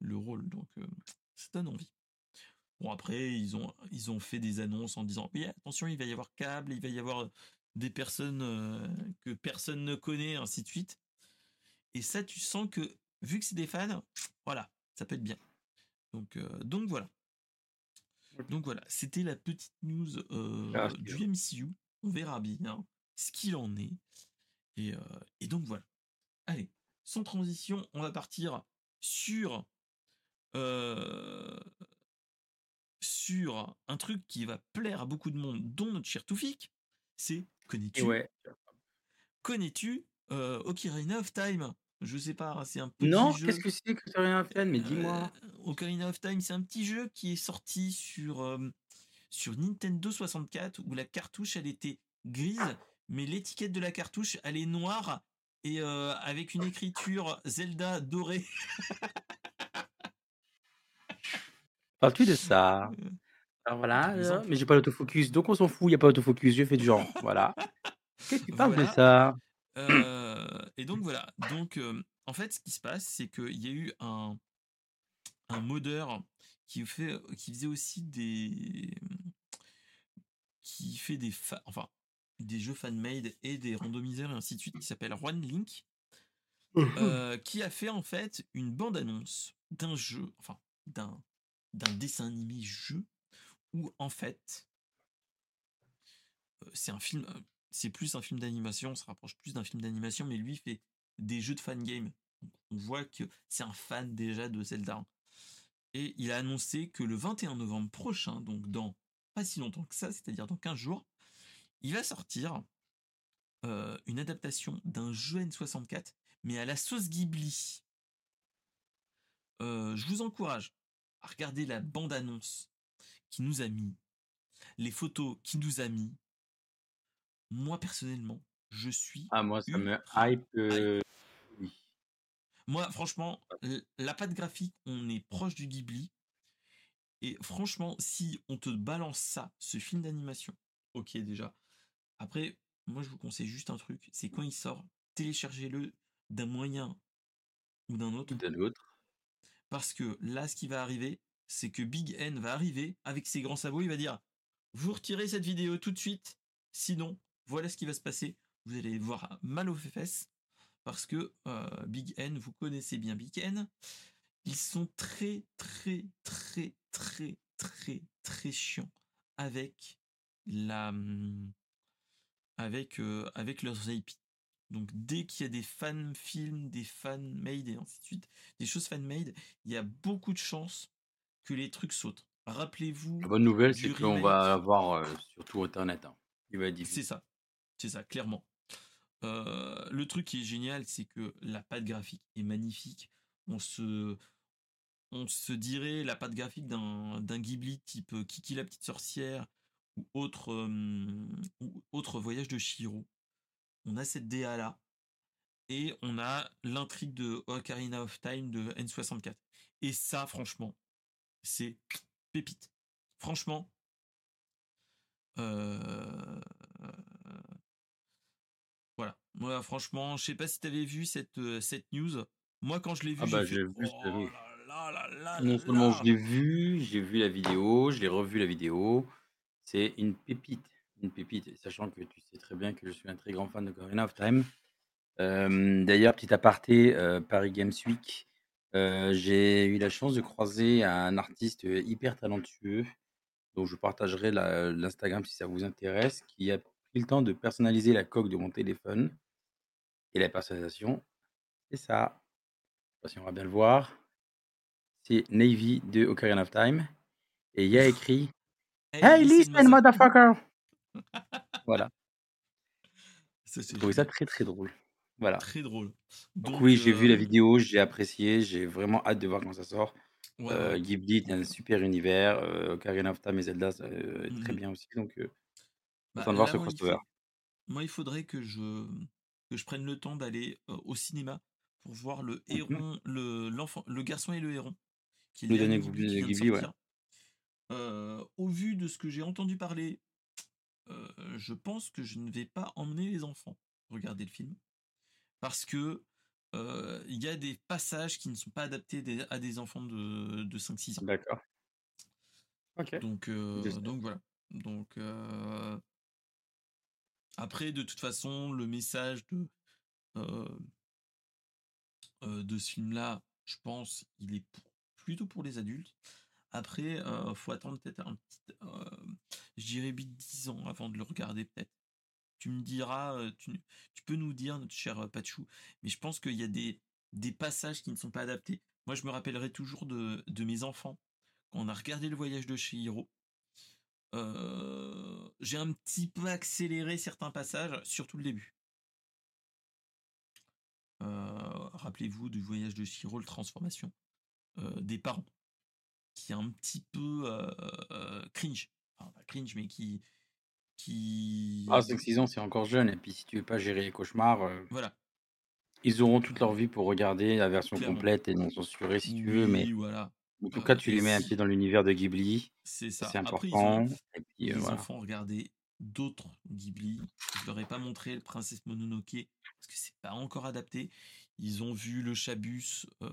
Le rôle. Donc euh, ça donne envie. Bon après ils ont ils ont fait des annonces en disant oui attention il va y avoir câble, il va y avoir des personnes euh, que personne ne connaît ainsi de suite. Et ça tu sens que vu que c'est des fans, voilà ça peut être bien. Donc euh, donc voilà. Donc voilà, c'était la petite news euh, Ah, du MCU. On verra bien ce qu'il en est. Et, euh, et donc voilà. Allez, sans transition, on va partir sur euh, sur un truc qui va plaire à beaucoup de monde, dont notre cher Toufik. C'est connais-tu ouais. connais-tu euh, Ocarina of Time? Je sais pas, c'est un petit Non, qu'est-ce que c'est que tu rien fait Mais dis-moi. Euh, Ocarina of Time, c'est un petit jeu qui est sorti sur, euh, sur Nintendo 64 où la cartouche elle était grise, mais l'étiquette de la cartouche elle est noire et euh, avec une écriture Zelda dorée. Parles-tu de ça Euh, Alors voilà, euh, mais j'ai pas l'autofocus, donc on s'en fout, il n'y a pas d'autofocus, je fais du genre, voilà. Qu'est-ce que tu parles de ça? Euh, et donc voilà. Donc euh, en fait, ce qui se passe, c'est qu'il y a eu un un modeur qui fait qui faisait aussi des qui fait des fa- enfin des jeux fan-made et des randomiseurs et ainsi de suite qui s'appelle One Link euh, qui a fait en fait une bande-annonce d'un jeu, enfin d'un d'un dessin animé jeu où en fait euh, c'est un film, euh, c'est plus un film d'animation, on se rapproche plus d'un film d'animation, mais lui fait des jeux de fan game. On voit que c'est un fan déjà de Zelda. Et il a annoncé que le 21 novembre prochain, donc dans pas si longtemps que ça, c'est-à-dire dans 15 jours, il va sortir euh, une adaptation d'un jeu N64, mais à la sauce Ghibli. Je vous encourage à regarder la bande-annonce qui nous a mis, les photos qui nous a mis. Moi, personnellement, je suis... Ah, moi, ça me hype. euh. Moi, franchement, la patte graphique, on est proche du Ghibli. Et franchement, si on te balance ça, ce film d'animation, ok déjà. Après, moi je vous conseille juste un truc, c'est quand il sort, téléchargez-le d'un moyen ou d'un autre. Parce que là, ce qui va arriver, c'est que Big N va arriver avec ses grands sabots, il va dire Vous retirez cette vidéo tout de suite, sinon, voilà ce qui va se passer. Vous allez voir mal aux fesses. Parce que euh, Big N, vous connaissez bien Big N, ils sont très, très, très, très, très, très chiants avec la. hum, avec, euh, avec leurs IP. Donc dès qu'il y a des fan films, des fan made et ainsi de suite, des choses fan made, il y a beaucoup de chances que les trucs sautent. Rappelez-vous, La bonne nouvelle, c'est qu'on va avoir euh, sur tout Internet. hein. Il va être c'est ça, c'est ça, clairement. Euh, le truc qui est génial, c'est que la patte graphique est magnifique. On se, on se dirait la patte graphique d'un d'un Ghibli type euh, Kiki la petite sorcière ou autre, euh, ou autre voyage de Shiro. On a cette DA là et on a l'intrigue de Ocarina of Time de N64. Et ça, franchement, c'est pépite. Franchement, euh, voilà. Moi, franchement, je sais pas si tu avais vu cette, euh, cette news. Moi, quand je l'ai vu, Ah bah, j'ai vu, Oh vu. là là là là Non seulement je l'ai vu, j'ai vu la vidéo, je l'ai revu la vidéo. C'est une pépite. Une pépite. Et Sachant que tu sais très bien que je suis un très grand fan de Ocarina of Time. Euh, D'ailleurs, petit aparté, euh, Paris Games Week, euh, j'ai eu la chance de croiser un artiste hyper talentueux, dont je partagerai l'Instagram si ça vous intéresse, qui a pris le temps de personnaliser la coque de mon téléphone. Et la personnalisation, c'est ça. Je sais pas si on va bien le voir. C'est Navy de Ocarina of Time. Et il y a écrit Hey, Hey, listen, listen, mother- motherfucker! Voilà. Ça, J'ai c'est trouvé ça très très drôle. Voilà. très drôle. Donc, Donc, oui, j'ai vu la euh, vidéo, j'ai apprécié, j'ai vraiment hâte de voir quand ça sort. ouais, Euh. Ghibli est un super univers. Euh, Ocarina of Time et Zelda, ça, euh, est très Mhm. bien aussi. Donc, Bah, de voir ce moi, il crossover. faut- moi, il faudrait que je, que je prenne le temps d'aller au cinéma pour voir le Mhm. héron, le, l'enfant, le garçon et le héron, qui est Le dernier Ghibli ouais. au vu de ce que j'ai entendu parler, euh, je pense que je ne vais pas emmener les enfants regarder le film parce que euh, il y a des passages qui ne sont pas adaptés des- à des enfants de, de 5-6 ans. D'accord. Ok. Donc, euh, donc voilà. Donc après, de toute façon, le message de de ce film-là, je pense, il est pour- plutôt pour les adultes. Après, euh, faut attendre peut-être un petit, euh, je dirais 8-10 ans avant de le regarder peut-être. Tu me diras, euh, tu, peux nous dire, notre cher euh, Pachou, mais je pense qu'il y a des, passages qui ne sont pas adaptés. Moi, je me rappellerai toujours de, mes enfants quand on a regardé le voyage de Chihiro. Euh, j'ai un petit peu accéléré certains passages, surtout le début. Euh, Rappelez-vous du voyage de Chihiro, le transformation des parents, qui est un petit peu cringe. Enfin, pas cringe, mais qui. qui... Ah, 5-6 ans, c'est encore jeune. Et puis, si tu veux pas gérer les cauchemars, Voilà. Ils auront toute leur vie pour regarder la version Clairement. complète et non censurée si tu veux, mais voilà. en tout cas, tu les mets un pied dans l'univers de Ghibli, c'est ça c'est Après, ils ont important et puis, les voilà. enfants regardaient d'autres Ghibli. Je leur ai pas montré le Princesse Mononoke parce que c'est pas encore adapté. Ils ont vu le Chabus, heu,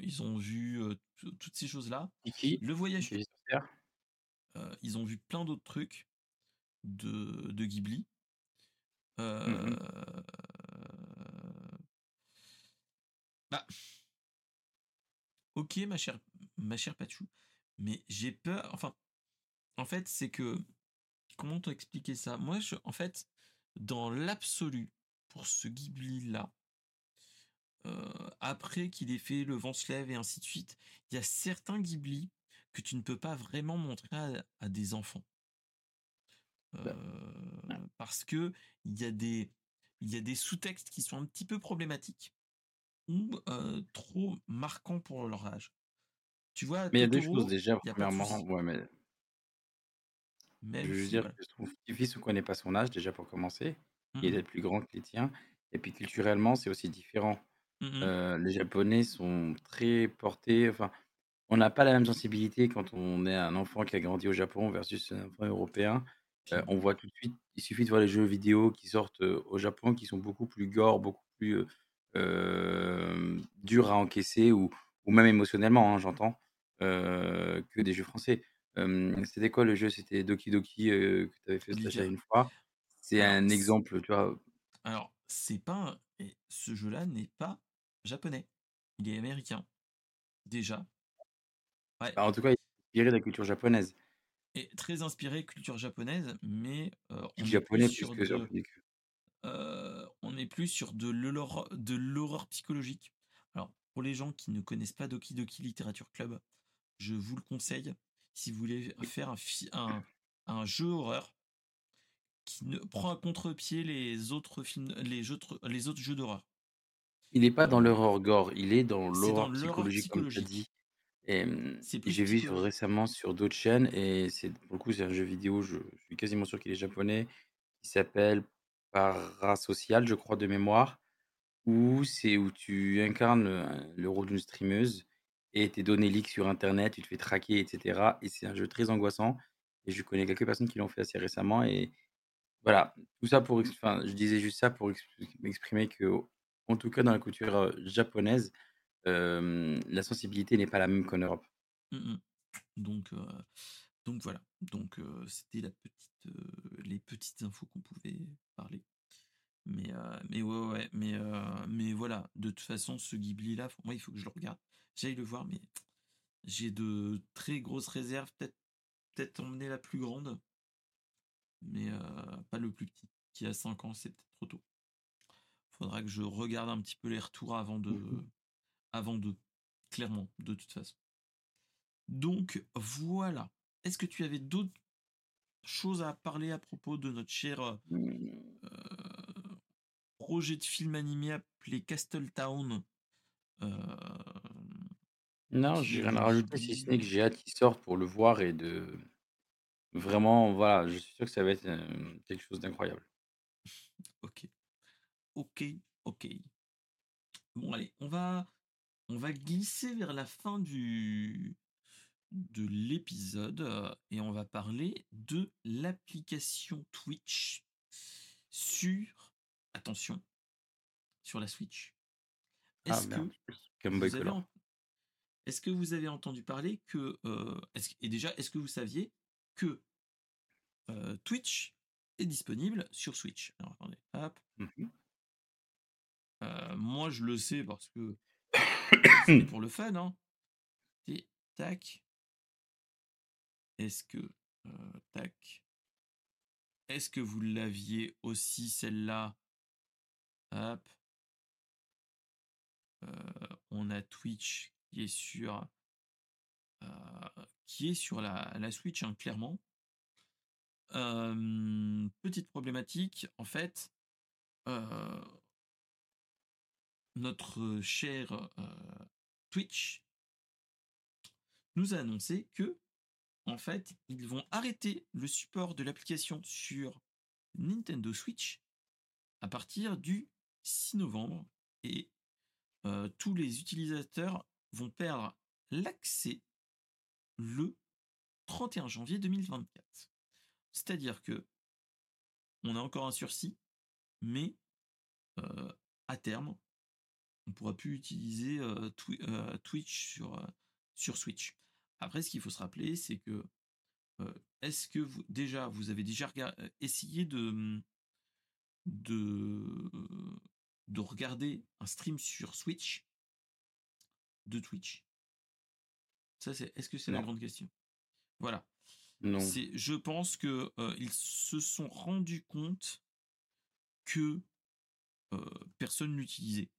ils ont vu, tout toutes ces choses-là. Le voyage heu, ils ont vu plein d'autres trucs de de Ghibli. Mmh mh. Heu bah OK, ma chère ma chère Patchou, mais j'ai peur enfin, en fait, c'est que comment t'expliquer ça? Moi, je en fait, dans l'absolu, pour ce Ghibli-là heu, après qu'il ait fait Le vent se lève et ainsi de suite, il y a certains Ghibli que tu ne peux pas vraiment montrer à à des enfants. Bah, ouais. Heu, parce qu'il y a des il y a des sous-textes qui sont un petit peu problématiques ou, heu, trop marquants pour leur âge. Tu vois, Mais il y a 2 choses déjà, premièrement, ouais, mais je veux si dire voilà. que je trouve on connaît pas son âge déjà pour commencer. Mmh Il est plus grand que les tiens et puis culturellement, c'est aussi différent. Mmh mh. Heu, les japonais sont très portés enfin, on n'a pas la même sensibilité quand on est un enfant qui a grandi au Japon versus un enfant européen. Heu, on Clairement. voit tout de suite, il suffit de voir les jeux vidéo qui sortent, heu, au Japon, qui sont beaucoup plus gore, beaucoup plus, heu, hem, durs à encaisser ou ou même émotionnellement, hein, j'entends, heu, que des jeux français. Hem, c'était quoi le jeu? C'était Doki Doki, heu, que tu avais fait stagiaire Littéra une fois. C'est alors un c exemple, tu vois? alors c'est pas un et ce jeu-là n'est pas japonais. Il est américain, déjà. Ouais. Bah, en tout cas, il est inspiré de la culture japonaise. Et très inspiré culture japonaise, mais, Geek on est plus que de heu, on est plus sur de l'hor de l'horreur psychologique. Alors, pour les gens qui ne connaissent pas Doki Doki Literature Club, je vous le conseille si vous voulez faire un fi un un jeu horreur qui ne prend à contre-pied les autres films les autres les autres jeux d'horreur. Il est pas dans l'horreur gore, il est dans l'horreur psychologique comme tu dit. Et j'ai vu récemment sur d'autres chaînes et c'est pour le coup, c'est un jeu vidéo, je je suis quasiment sûr qu'il est japonais, qui s'appelle Parasocial, je crois de mémoire, où c'est où tu incarnes, le rôle d'une streameuse et tes données leak sur internet, tu te fais traquer et cetera et c'est un jeu très angoissant et je connais quelques personnes qui l'ont fait assez récemment et voilà, tout ça pour enfin, je disais juste ça pour m'exprimer qu'en tout cas dans la culture, japonaise, la sensibilité n'est pas la même qu'en Europe. Mmh mh. Donc, donc voilà. Donc, c'était les petites infos qu'on pouvait parler. Mais, mais ouais, ouais, mais, mais voilà, de toute façon, ce Ghibli-là, f moi, il faut que je le regarde. J'aille le voir, mais j'ai de très grosses réserves, peut-être peut-être emmener la plus grande mais, pas le plus petit, qui a 5 ans, c'est peut-être trop tôt. Faudra que je regarde un petit peu les retours avant Mmh de mh. avant de clairement, de toute façon. Donc voilà. Est-ce que tu avais d'autres choses à parler à propos de notre cher, heu Mmh. heu, projet de film animé appelé Castle Town? Hem, Non, j'ai rien à rajouter si ce n'est que j'ai hâte qu'il sorte pour le voir et de vraiment, voilà, je suis sûr que ça va être, heu, quelque chose d'incroyable. OK. OK, OK. Bon allez, on va on va glisser vers la fin du de l'épisode, heu, et on va parler de l'application Twitch sur attention, sur la Switch. Ah Est-ce que vous avez Color. en est-ce que vous avez entendu parler que, est-ce et déjà, est-ce que vous saviez que, heu, Twitch est disponible sur Switch? Alors attendez, hop. Mmh mh. Heu, moi je le sais parce que c'était pour le fun, hein. Et tac. Est-ce que, heu, tac. Est-ce que vous l'aviez aussi celle-là? Hop. Heu, on a Twitch qui est sur qui est sur la la Switch, hein, clairement. Petite problématique, en fait, notre cher, heu, Twitch nous a annoncé qu'en fait, ils vont arrêter le support de l'application sur Nintendo Switch à partir du 6 novembre et euh, tous les utilisateurs vont perdre l'accès le 31 janvier 2024. C'est-à-dire que on a encore un sursis, mais euh, à terme, on pourra plus utiliser Twitch sur, sur Switch. Après, ce qu'il faut se rappeler, c'est que est-ce que vous déjà vous avez déjà essayé de de de regarder un stream sur Switch? De Twitch Ça, c'est. Est-ce que c'est la grande question? Voilà. Non. C'est. Je pense que euh, ils se sont rendus compte que euh, personne l'utilisait.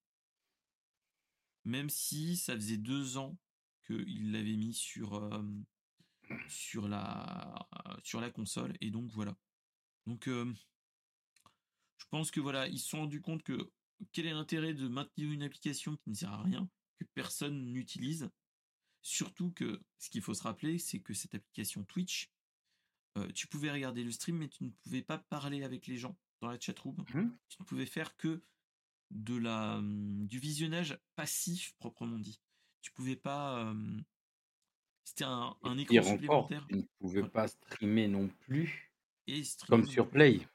Même si ça faisait deux ans qu'ils l'avaient mis sur euh, sur la sur la console et donc voilà. Donc je pense que voilà, ils se sont rendus compte que quel est l'intérêt de maintenir une application qui ne sert à rien, que personne n'utilise Surtout que ce qu'il faut se rappeler, c'est que cette application Twitch, tu pouvais regarder le stream, mais tu ne pouvais pas parler avec les gens dans la chatroom. Mmh. Tu ne pouvais faire que de la, hum, du visionnage passif proprement dit. Tu pouvais pas. Hum, c'était un, écran supplémentaire. tu ne pouvais pas streamer non plus. Et comme sur Play.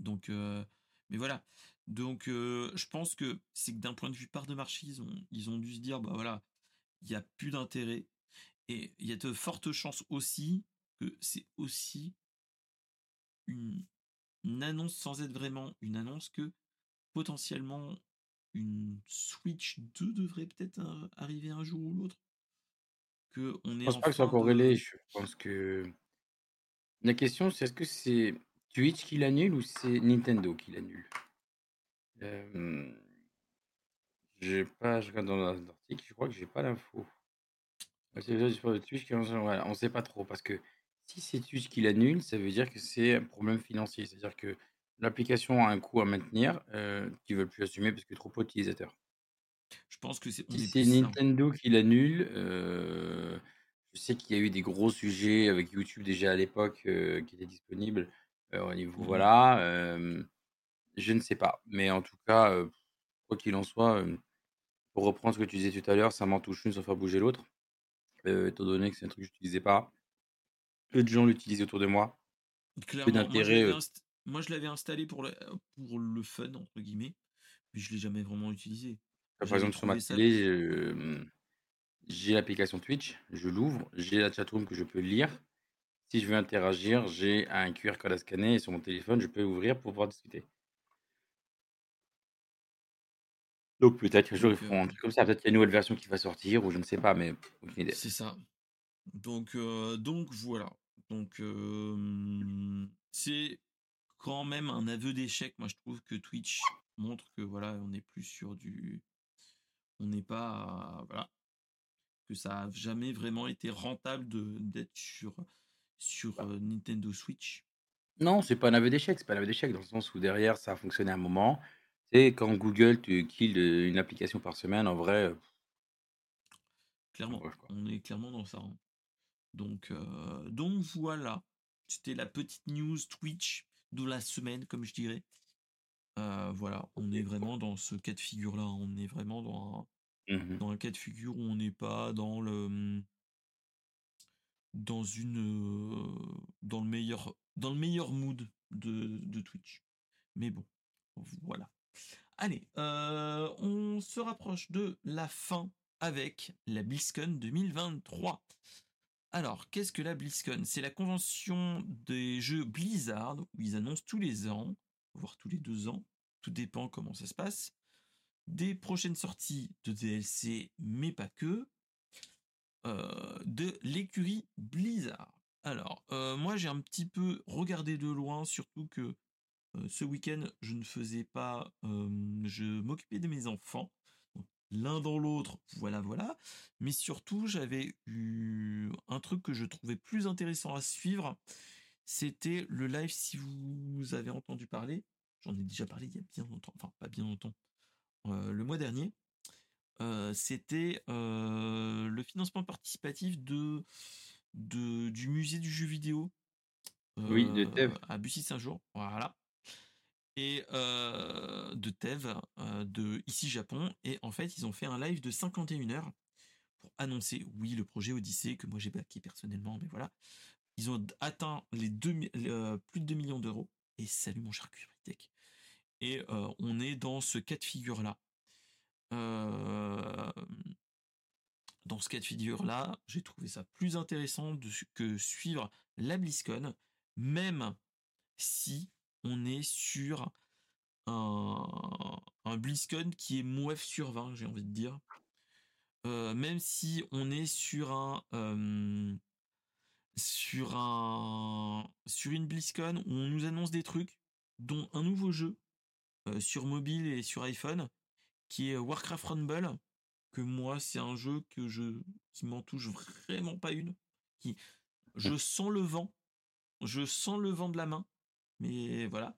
Donc, mais voilà. Donc, je pense que c'est que d'un point de vue part de marché, ils ont, ils ont dû se dire, bah voilà, il n'y a plus d'intérêt. Et il y a de fortes chances aussi que c'est aussi une, annonce sans être vraiment une annonce que potentiellement une Switch 2 devrait peut-être arriver un jour ou l'autre. Que on est je pense pas que ce soit corrélé. Je pense que la question, c'est est-ce que c'est Twitch qui l'annule ou c'est Nintendo qui l'annule? j'ai pas je regarde dans l'article, je crois que j'ai pas l'info. c'est Twitch qui on sait pas trop parce que si c'est Twitch qui l'annule, ça veut dire que c'est un problème financier. C'est-à-dire que l'application a un coût à maintenir, euh, qu'ils veulent plus assumer parce que trop peu d'utilisateurs. Je pense que c'est Si c'est Nintendo qui l'annule, euh, je sais qu'il y a eu des gros sujets avec YouTube déjà à l'époque, euh, qui étaient disponibles. Euh, au niveau mmh voilà, je ne sais pas. Mais en tout cas, quoi qu'il en soit, pour reprendre ce que tu disais tout à l'heure, ça m'en touche une sans faire bouger l'autre. étant donné que c'est un truc que je n'utilisais pas. Peu de gens l'utilisaient autour de moi. Clairement, moi je l'avais installé pour le, pour le fun, entre guillemets, mais je ne l'ai jamais vraiment utilisé. Par exemple, sur ma télé, j'ai l'application Twitch, je l'ouvre, j'ai la chatroom que je peux lire. Si je veux interagir, j'ai un QR code à scanner et sur mon téléphone, je peux ouvrir pour pouvoir discuter. Donc peut-être qu'un jour ils feront un truc comme ça. Peut-être qu'il y a une nouvelle version qui va sortir ou je ne sais pas, mais aucune idée. C'est ça. Donc, donc voilà. Donc c'est quand même un aveu d'échec. Moi, je trouve que Twitch montre que voilà, on n'est plus sur du, on n'est pas, voilà, que ça a jamais vraiment été rentable de d'être sur sur bah. Nintendo Switch Non, c'est pas un aveu d'échec, c'est pas un aveu d'échec dans le sens où derrière ça a fonctionné un moment. C'est quand Google tu kills une application par semaine, en vrai. Clairement, on est clairement dans ça. Hein. Donc, donc voilà, c'était la petite news Twitch de la semaine, comme je dirais. voilà, on est vraiment dans ce cas de figure-là. On est vraiment dans un, mmh dans un cas de figure où on n'est pas dans le mmh, dans une dans le meilleur dans le meilleur mood de, de Twitch. Mais bon, voilà. Allez, on se rapproche de la fin avec la BlizzCon 2023. Alors, qu'est-ce que la BlizzCon? C'est la convention des jeux Blizzard où ils annoncent tous les ans, voire tous les deux ans, tout dépend comment ça se passe, des prochaines sorties de DLC, mais pas que, euh, de l'écurie Blizzard. Alors, euh, moi j'ai un petit peu regardé de loin, surtout que euh, ce week-end je ne faisais pas, je m'occupais de mes enfants. L'un dans l'autre, voilà, voilà. Mais surtout, j'avais eu un truc que je trouvais plus intéressant à suivre. C'était le live, si vous avez entendu parler. J'en ai déjà parlé il y a bien longtemps, enfin pas bien longtemps, le mois dernier c'était le financement participatif de, de, du musée du jeu vidéo. oui, de Dev. À Bussy Saint-Jour, voilà. Et de Tev de ici Japon. Et en fait, ils ont fait un live de 51 heures pour annoncer, oui, le projet Odyssée que moi j'ai backé personnellement, mais voilà. Ils ont atteint deux, plus de 2 millions d'euros. Et salut mon cher Tech. Et on est dans ce cas de figure-là. dans ce cas de figure-là, j'ai trouvé ça plus intéressant que suivre la BlizzCon, même si on est sur un, un BlizzCon qui est mouef sur 20, j'ai envie de dire. Euh, même si on est sur un euh, sur un sur une BlizzCon où on nous annonce des trucs, dont un nouveau jeu euh, sur mobile et sur iPhone, qui est Warcraft Rumble, que moi c'est un jeu que je qui m'en touche vraiment pas une, qui je sens le vent, je sens le vent de la main, mais voilà.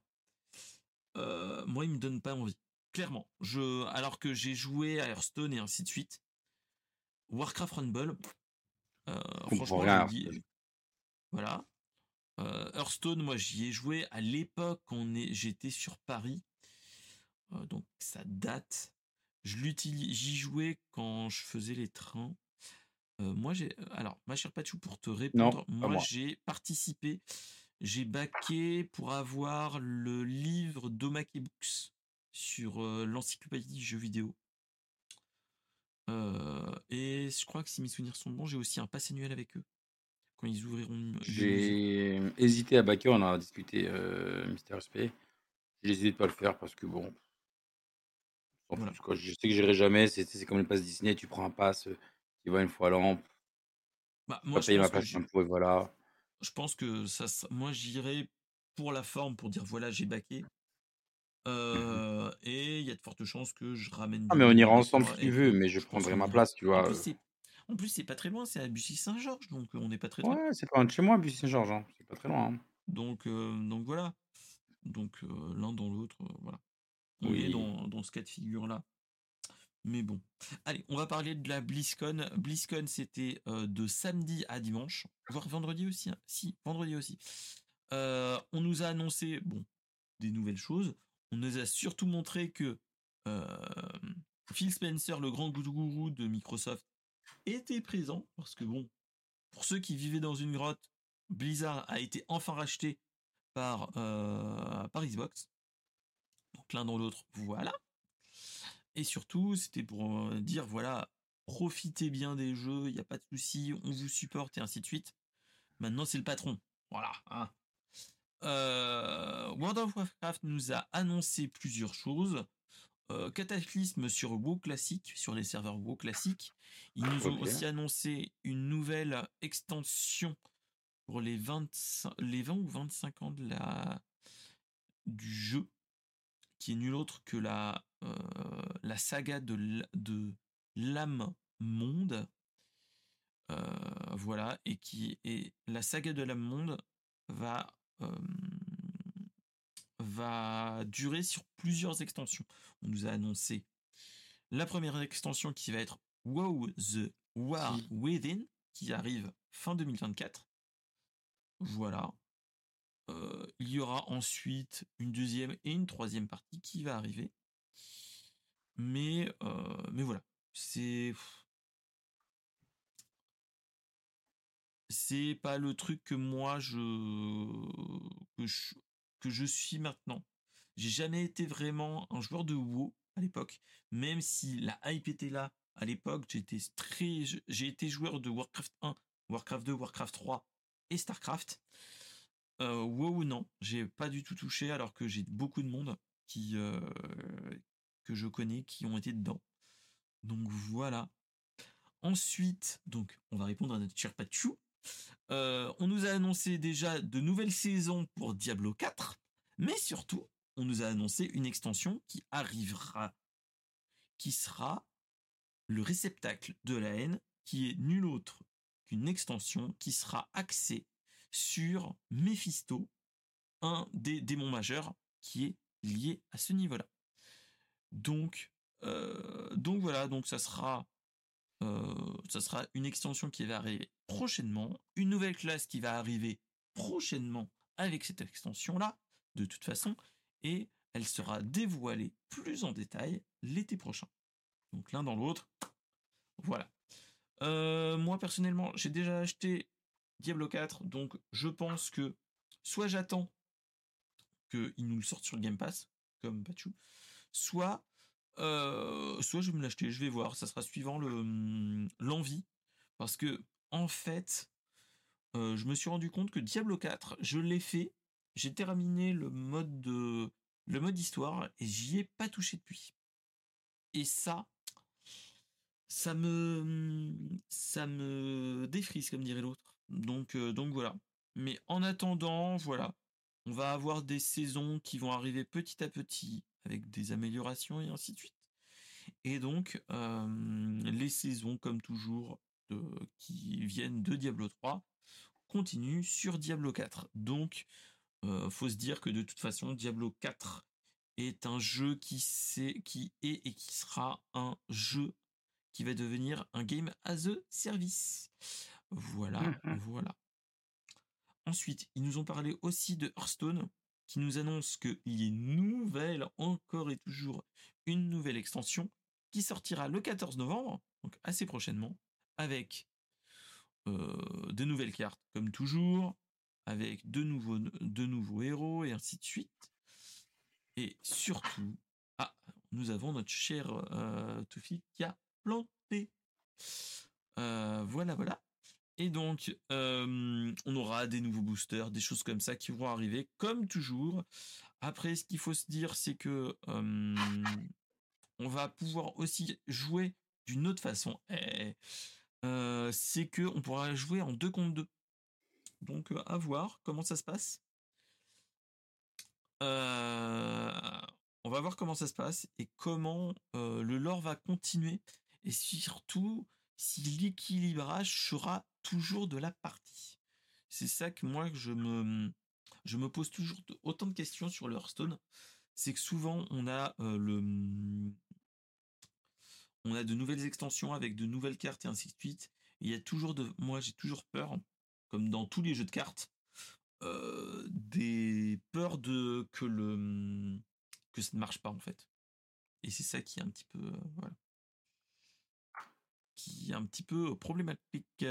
Euh, moi, il me donne pas envie. Clairement. Je, alors que j'ai joué à Hearthstone et ainsi de suite. Warcraft Rumble. Euh, franchement, rien, voilà. Euh, Hearthstone, moi, j'y ai joué à l'époque on est, j'étais sur Paris. Euh, donc, ça date. Je l'utilise, j'y jouais quand je faisais les trains. moi, j'ai, alors, ma chère Pachou, pour te répondre, moi. j'ai participé j'ai baqué pour avoir le livre d'Omake Books sur l'encyclopédie du jeu vidéo. et je crois que si mes souvenirs sont bons, j'ai aussi un pass annuel avec eux. Quand ils ouvriront. J'ai hésité à baquer, on en a discuté, euh, Mister SP. J'ai hésité de pas le faire parce que bon. Je sais que j'irai jamais. C'est comme le pass Disney, tu prends un pass, qui va une fois l'an. Bah, moi, je ma place voilà je pense que ça, moi j'irai pour la forme, pour dire voilà j'ai baqué. Mmh et il y a de fortes chances que je ramène. Ah mais on ira ensemble si tu veux, mais je prendrai ma place, tu vois. En plus, c'est pas très loin, c'est à Bussy-Saint-Georges, donc on n'est pas très loin. Ouais, c'est pas loin de chez moi, Bussy-Saint-Georges, hein. c'est pas très loin. Hein. Donc, donc voilà. Donc l'un dans l'autre, voilà. On est dans, dans ce cas de figure-là. Mais bon. Allez, on va parler de la BlizzCon. BlizzCon, c'était euh, de samedi à dimanche, voire vendredi aussi. Hein. Si, vendredi aussi. Euh, on nous a annoncé, bon, des nouvelles choses. On nous a surtout montré que euh, Phil Spencer, le grand gourou de Microsoft, était présent. Parce que bon, pour ceux qui vivaient dans une grotte, Blizzard a été enfin racheté par, par Xbox. Donc l'un dans l'autre, voilà. Et surtout, c'était pour dire, voilà, profitez bien des jeux, il n'y a pas de souci, on vous supporte et ainsi de suite. Maintenant, c'est le patron. Voilà. Hein. World of Warcraft nous a annoncé plusieurs choses. Cataclysme sur WoW classique, sur les serveurs WoW classique. Ils nous ont aussi annoncé une nouvelle extension pour les 20, les 20 ou 25 ans de la, du jeu, qui est nul autre que la euh, la saga de, de l'âme monde. Euh, voilà, et qui est la saga de l'âme monde va euh, va durer sur plusieurs extensions. On nous a annoncé la première extension qui va être Wow the War Within qui arrive fin 2024. Voilà. Il y aura ensuite une deuxième et une troisième partie qui va arriver. Mais, mais voilà, c'est c'est pas le truc que moi je que je, je suis maintenant. J'ai jamais été vraiment un joueur de WoW à l'époque, même si la hype était là à l'époque. J'étais j'ai été joueur de Warcraft 1, Warcraft 2, Warcraft 3 et Starcraft. Euh, WoW non, j'ai pas du tout touché alors que j'ai beaucoup de monde qui que je connais qui ont été dedans. Donc voilà. Ensuite, donc on va répondre à notre cher Pachou. Euh, on nous a annoncé déjà de nouvelles saisons pour Diablo 4, mais surtout, on nous a annoncé une extension qui arrivera, qui sera le réceptacle de la haine, qui est nul autre qu'une extension qui sera axée sur Mephisto, un des démons majeurs qui est lié à ce niveau-là. Donc, euh, donc voilà, donc ça sera, euh, ça sera une extension qui va arriver prochainement, une nouvelle classe qui va arriver prochainement avec cette extension-là, de toute façon, et elle sera dévoilée plus en détail l'été prochain. Donc l'un dans l'autre. Voilà. Euh, moi personnellement, j'ai déjà acheté Diablo 4, donc je pense que soit j'attends qu'il nous le sorte sur le Game Pass, comme Pachou, soit, euh, soit je vais me l'acheter, je vais voir, ça sera suivant le l'envie, parce que en fait, euh, je me suis rendu compte que Diablo 4, je l'ai fait, j'ai terminé le mode de le mode histoire et j'y ai pas touché depuis. Et ça, ça me ça me défrise comme dirait l'autre. Donc euh, donc voilà. Mais en attendant, voilà, on va avoir des saisons qui vont arriver petit à petit avec des améliorations et ainsi de suite. Et donc euh, les saisons comme toujours qui viennent de Diablo 3 continuent sur Diablo 4. Donc euh, faut se dire que de toute façon Diablo 4 est un jeu qui, qui est et qui sera un jeu qui va devenir un game as a service. Voilà, mmh voilà. Ensuite, ils nous ont parlé aussi de Hearthstone, qui nous annonce qu'il y a une nouvelle, encore et toujours une nouvelle extension, qui sortira le 14 novembre, donc assez prochainement, avec euh, de nouvelles cartes, comme toujours, avec de nouveaux, de nouveaux héros, et ainsi de suite. Et surtout, ah, nous avons notre cher euh, qui a planté. Euh, voilà, voilà. Et donc, euh, on aura des nouveaux boosters, des choses comme ça qui vont arriver, comme toujours. Après, ce qu'il faut se dire, c'est que euh, on va pouvoir aussi jouer d'une autre façon. c'est que on pourra jouer en deux contre deux. Donc, à voir comment ça se passe. on va voir comment ça se passe et comment le lore va continuer et surtout si l'équilibrage sera toujours de la partie. C'est ça que moi je me je me pose toujours autant de questions sur le Hearthstone, c'est que souvent on a le on a de nouvelles extensions avec de nouvelles cartes et ainsi de suite. il y a toujours de moi j'ai toujours peur comme dans tous les jeux de cartes des peurs de que le que ça ne marche pas en fait. Et c'est ça qui est un petit peu voilà qui est un petit peu problématique.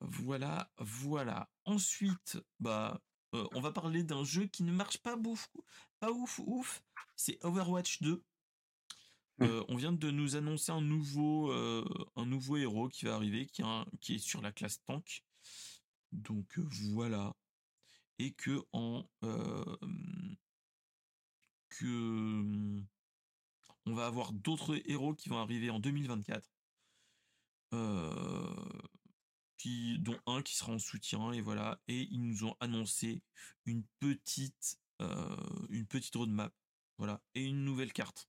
Voilà, voilà. Ensuite, bah, euh, on va parler d'un jeu qui ne marche pas beaucoup, pas ouf, ouf. C'est Overwatch 2. Mmh. Euh, on vient de nous annoncer un nouveau, euh, un nouveau héros qui va arriver, qui, qui est sur la classe tank. Donc voilà. Et que en que on va avoir d'autres héros qui vont arriver en 2024. Euh, dont un qui sera en soutien et voilà. Et ils nous ont annoncé une petite euh, une petite roadmap. Voilà. Et une nouvelle carte.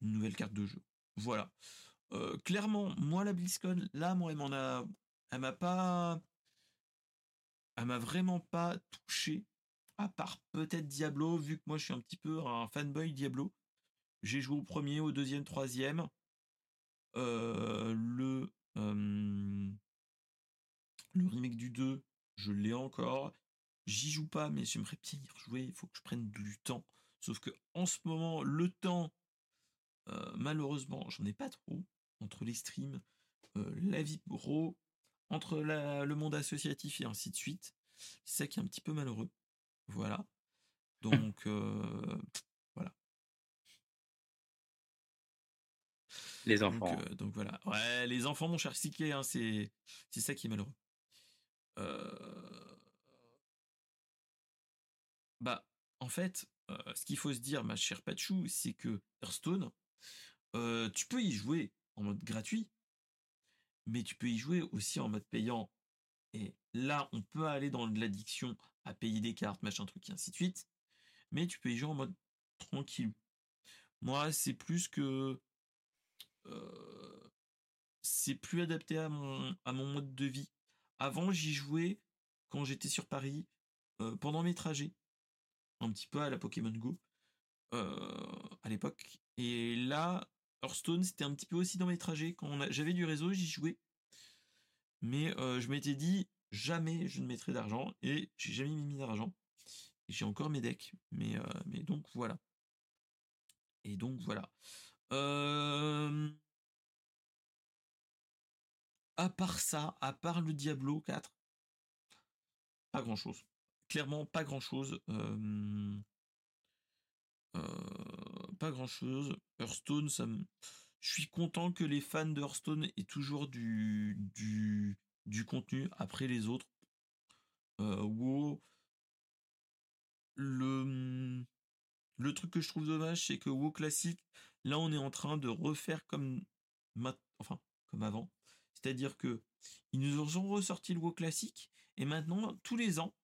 Une nouvelle carte de jeu. Voilà. Euh, clairement moi la BlizzCon là moi elle m'en a elle m'a pas elle m'a vraiment pas touché à part peut-être Diablo vu que moi je suis un petit peu un fanboy Diablo. J'ai joué au premier, au deuxième, troisième. Euh, le, le remake du 2, je l'ai encore. J'y joue pas, mais j'aimerais bien y rejouer. Il faut que je prenne du temps. Sauf que en ce moment, le temps, euh, malheureusement, j'en ai pas trop. Entre les streams, euh, la vie pro, entre le monde associatif et ainsi de suite. C'est ça qui est un petit peu malheureux. Voilà. Donc, Les enfants. Euh, donc, voilà. Ouais, les enfants, mon cher Siké, hein, c'est ça qui est malheureux. Euh, bah, en fait, euh, ce qu'il faut se dire, ma chère Pachou, c'est que Hearthstone, tu peux y jouer en mode gratuit, mais tu peux y jouer aussi en mode payant. Et là, on peut aller dans de l'addiction à payer des cartes, machin truc, et ainsi de suite. Mais tu peux y jouer en mode tranquille. Moi, c'est plus que euh, c'est plus adapté à mon, à mon mode de vie. Avant, j'y jouais quand j'étais sur Paris, euh, pendant mes trajets, un petit peu à la Pokémon Go, euh, à l'époque. Et là, Hearthstone, c'était un petit peu aussi dans mes trajets. Quand j'avais du réseau, j'y jouais. Mais je m'étais dit, jamais je ne mettrai d'argent. Et j'ai jamais mis d'argent. j'ai encore mes decks, mais, euh, mais donc voilà. Et donc voilà. Euh, à part ça, à part le Diablo 4, pas grand chose. Clairement, pas grand chose. pas grand chose. Hearthstone, ça me... je suis content que les fans de Hearthstone aient toujours du, contenu après les autres. Le truc que je trouve dommage, c'est que WoW classique, là on est en train de refaire comme, enfin, comme avant. C'est-à-dire que ils nous ont ressorti le WoW classique et maintenant tous les ans,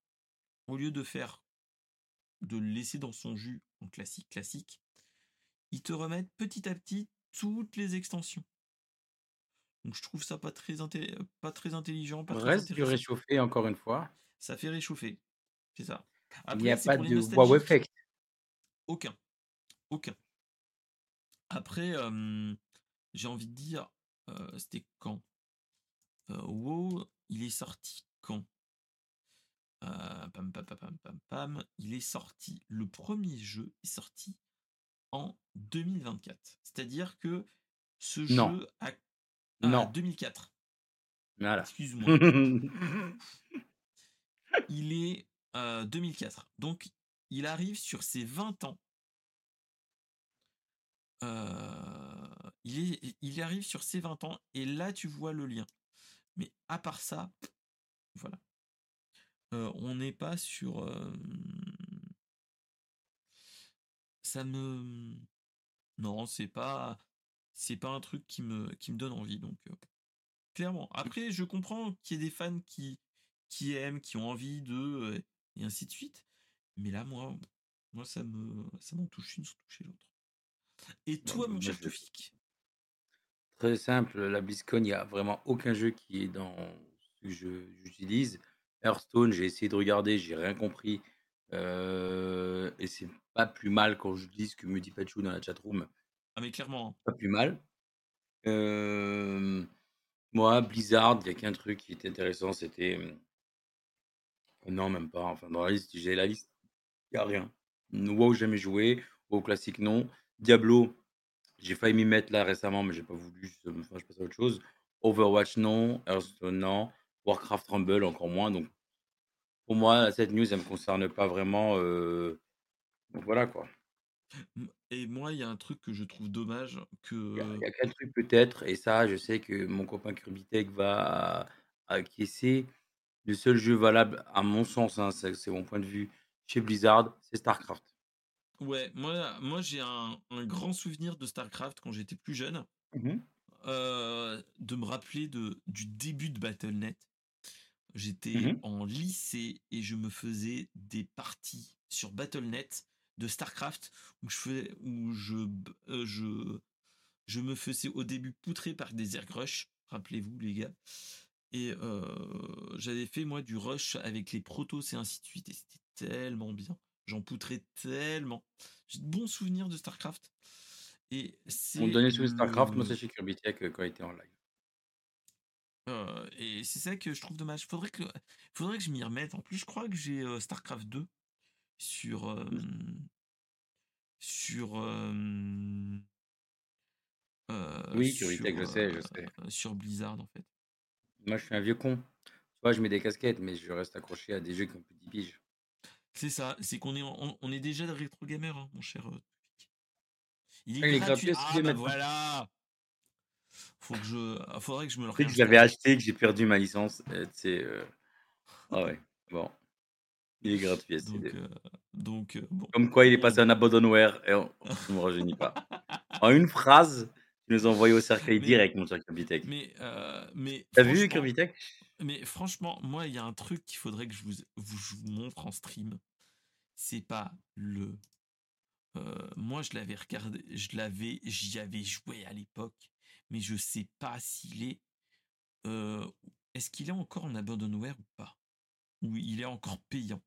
au lieu de faire de le laisser dans son jus en classique classique, ils te remettent petit à petit toutes les extensions. Donc je trouve ça pas très, pas très intelligent. Pas Reste du réchauffé encore une fois. Ça fait réchauffer. C'est ça. Il n'y a pas de wow effect. Aucun. Aucun. Après, j'ai envie de dire, c'était quand? WoW, il est sorti quand? Pam, pam, pam, pam, pam, Il est sorti, le premier jeu est sorti en 2024. C'est-à-dire que ce jeu a. non. 2004. Voilà. Excuse-moi. il est 2004. Donc, il arrive sur ses 20 ans. il, est, il arrive sur ses 20 ans et là tu vois le lien. Mais à part ça, voilà. on n'est pas sur. ça me. Non, c'est pas. C'est pas un truc qui me, qui me donne envie. Donc, clairement. Après, je comprends qu'il y ait des fans qui, qui aiment, qui ont envie de. et ainsi de suite. Mais là, moi, moi ça me ça m'en touche une sans toucher l'autre. Et toi, mon cher Très simple, la BlizzCon, il n'y a vraiment aucun jeu qui est dans ce que j'utilise. Hearthstone, j'ai essayé de regarder, j'ai rien compris. Euh, et c'est pas plus mal quand je dis ce que me dit Pachou dans la chatroom. Ah mais clairement. Pas plus mal. Euh, moi, Blizzard, il n'y a qu'un truc qui était intéressant, c'était. Non, même pas. Enfin, dans la liste, j'ai la liste. Il n'y a rien. WoW, jamais joué. WoW classique, non. Diablo, j'ai failli m'y mettre là récemment, mais j'ai pas voulu. Je, je passe à autre chose. Overwatch, non. Hearthstone, non. Warcraft Rumble, encore moins. Donc, pour moi, cette news, elle me concerne pas vraiment. Euh, donc voilà quoi. Et moi, il y a un truc que je trouve dommage que. Il y a, qu'un truc peut-être, et ça, je sais que mon copain Kirby Tech va acquiescer. Le seul jeu valable, à mon sens, hein, c'est mon point de vue, chez Blizzard, c'est StarCraft. Ouais, moi, moi j'ai un, grand souvenir de StarCraft quand j'étais plus jeune. Mmh euh, de me rappeler de, du début de Battle.net. J'étais mmh en lycée et je me faisais des parties sur Battle.net de StarCraft où je fais, où je, euh, je, je me faisais au début poutrer par des airgrush, rappelez-vous les gars. Et euh, j'avais fait moi du rush avec les protos et ainsi de suite et c'était tellement bien. J'en poutrais tellement. J'ai de bons souvenirs de StarCraft. Et c'est. On donnait sur StarCraft, moi c'est chez Kirby Tech euh, quand il était en live. Euh, et c'est ça que je trouve dommage. Faudrait que, faudrait que je m'y remette. En plus, je crois que j'ai euh, StarCraft 2 sur. sur. oui, Kirby Tech, je sais, je sais. sur Blizzard, en fait. Moi, je suis un vieux con. Tu vois, je mets des casquettes, mais je reste accroché à des jeux qui ont plus de 10 piges. C'est ça, c'est qu'on est, on, est déjà de rétro gamer, hein, mon cher. Euh, il est, gratuit. ah, bah voilà. Faut que je, ah, faudrait que je me le. que je l'avais acheté, que j'ai perdu ma licence. C'est. Euh... Ah ouais. Bon. Il est gratuit. Donc, euh, donc euh, bon. Comme quoi, il est passé en abandonware et on ne me rajeunit pas. en une phrase, tu nous as envoyé au cercueil direct, mon cher Kirbitech. Mais, mais. T'as vu Kirbitech Mais franchement, moi, il y a un truc qu'il faudrait que je vous, vous montre en stream c'est pas le. Euh, moi, je l'avais regardé, je l'avais, j'y avais joué à l'époque, mais je sais pas s'il est. Euh, est-ce qu'il est encore en abandonware ou pas? Ou il est encore payant?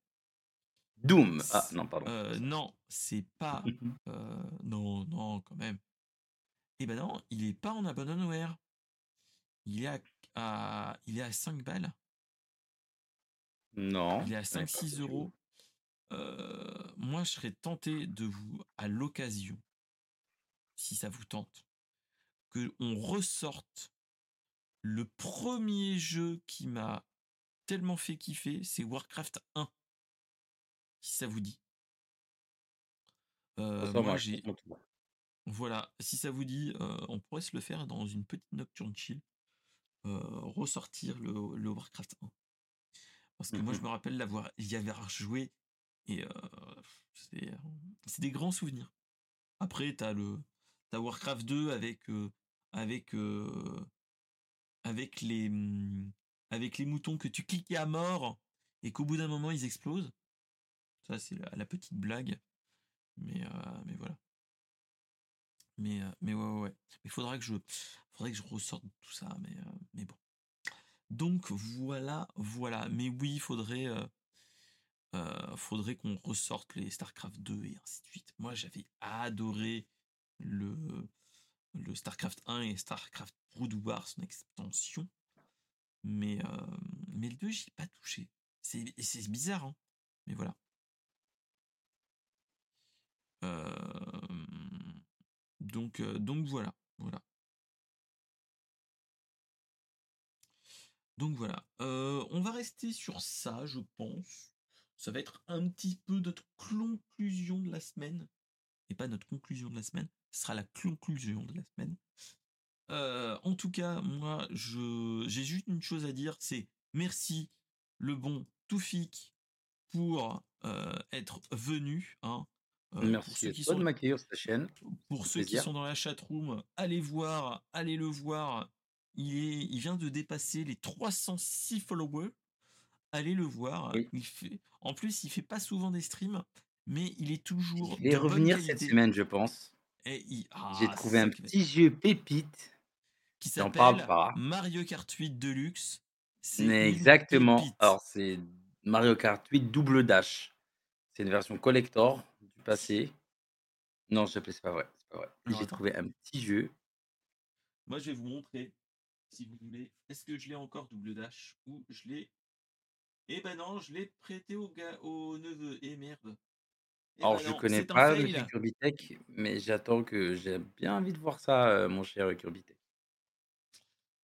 Doom Ah non, pardon. Euh, non, c'est pas. non, non, quand même. Eh ben non, il est pas en abandonware. Il est à, il est à 5 balles. Non. Il est à 5-6 euros. Euh, moi, je serais tenté de vous, à l'occasion, si ça vous tente, que on ressorte le premier jeu qui m'a tellement fait kiffer, c'est Warcraft 1. Si ça vous dit. Euh, moi, j'ai. Voilà, si ça vous dit, euh, on pourrait se le faire dans une petite nocturne chill. Euh, ressortir le, le, Warcraft 1. Parce que moi, je mmh me rappelle l'avoir y avoir joué et c'est des grands souvenirs. Après, t'as le as Warcraft 2 avec avec avec les mmh, avec les moutons que tu cliquais à mort et qu'au bout d'un moment ils explosent. Ça c'est la, petite blague. Mais mais voilà. Mais mais ouais ouais. Il faudra que je faudrait que je ressorte tout ça mais mais bon. Donc voilà, voilà. Mais oui, il faudrait faudrait qu'on ressorte les StarCraft 2 et ainsi de suite. Moi, j'avais adoré le StarCraft 1 et StarCraft Brood War, son extension. Mais, mais le 2, j'y ai pas touché. C'est, c'est bizarre, hein mais voilà. donc, donc voilà. voilà. Donc voilà. on va rester sur ça, je pense. Ça va être un petit peu notre conclusion de la semaine. Et pas notre conclusion de la semaine. Ce sera la conclusion de la semaine. en tout cas, moi, je, j'ai juste une chose à dire, c'est merci le bon Toufik pour être venu. Hein, merci pour ceux qui sont, de m'accueillir sur ta chaîne. Pour ceux qui sont dans la chatroom, allez voir, allez le voir. Il, est, il vient de dépasser les 306 followers. Allez le voir. Il fait, en plus, il fait pas souvent des streams, mais il est toujours. Il va revenir cette semaine, je pense. Ah, J'ai trouvé un petit jeu pépite qui s'appelle Mario Kart 8 Deluxe. C'est exactement. Alors c'est Mario Kart 8 double dash. C'est une version collector du passé. Non, je c'est pas vrai. C'est pas vrai. J'ai trouvé un petit jeu. Moi, je vais vous montrer, si vous voulez. Est-ce que je l'ai encore double dash ou je l'ai Eh ben non, je l'ai prêté au gars, au neveu. Et eh merde. Eh Alors, ben je connais pas le Kirby Tech, mais j'attends que j'ai bien envie de voir ça, mon cher Kirby Tech.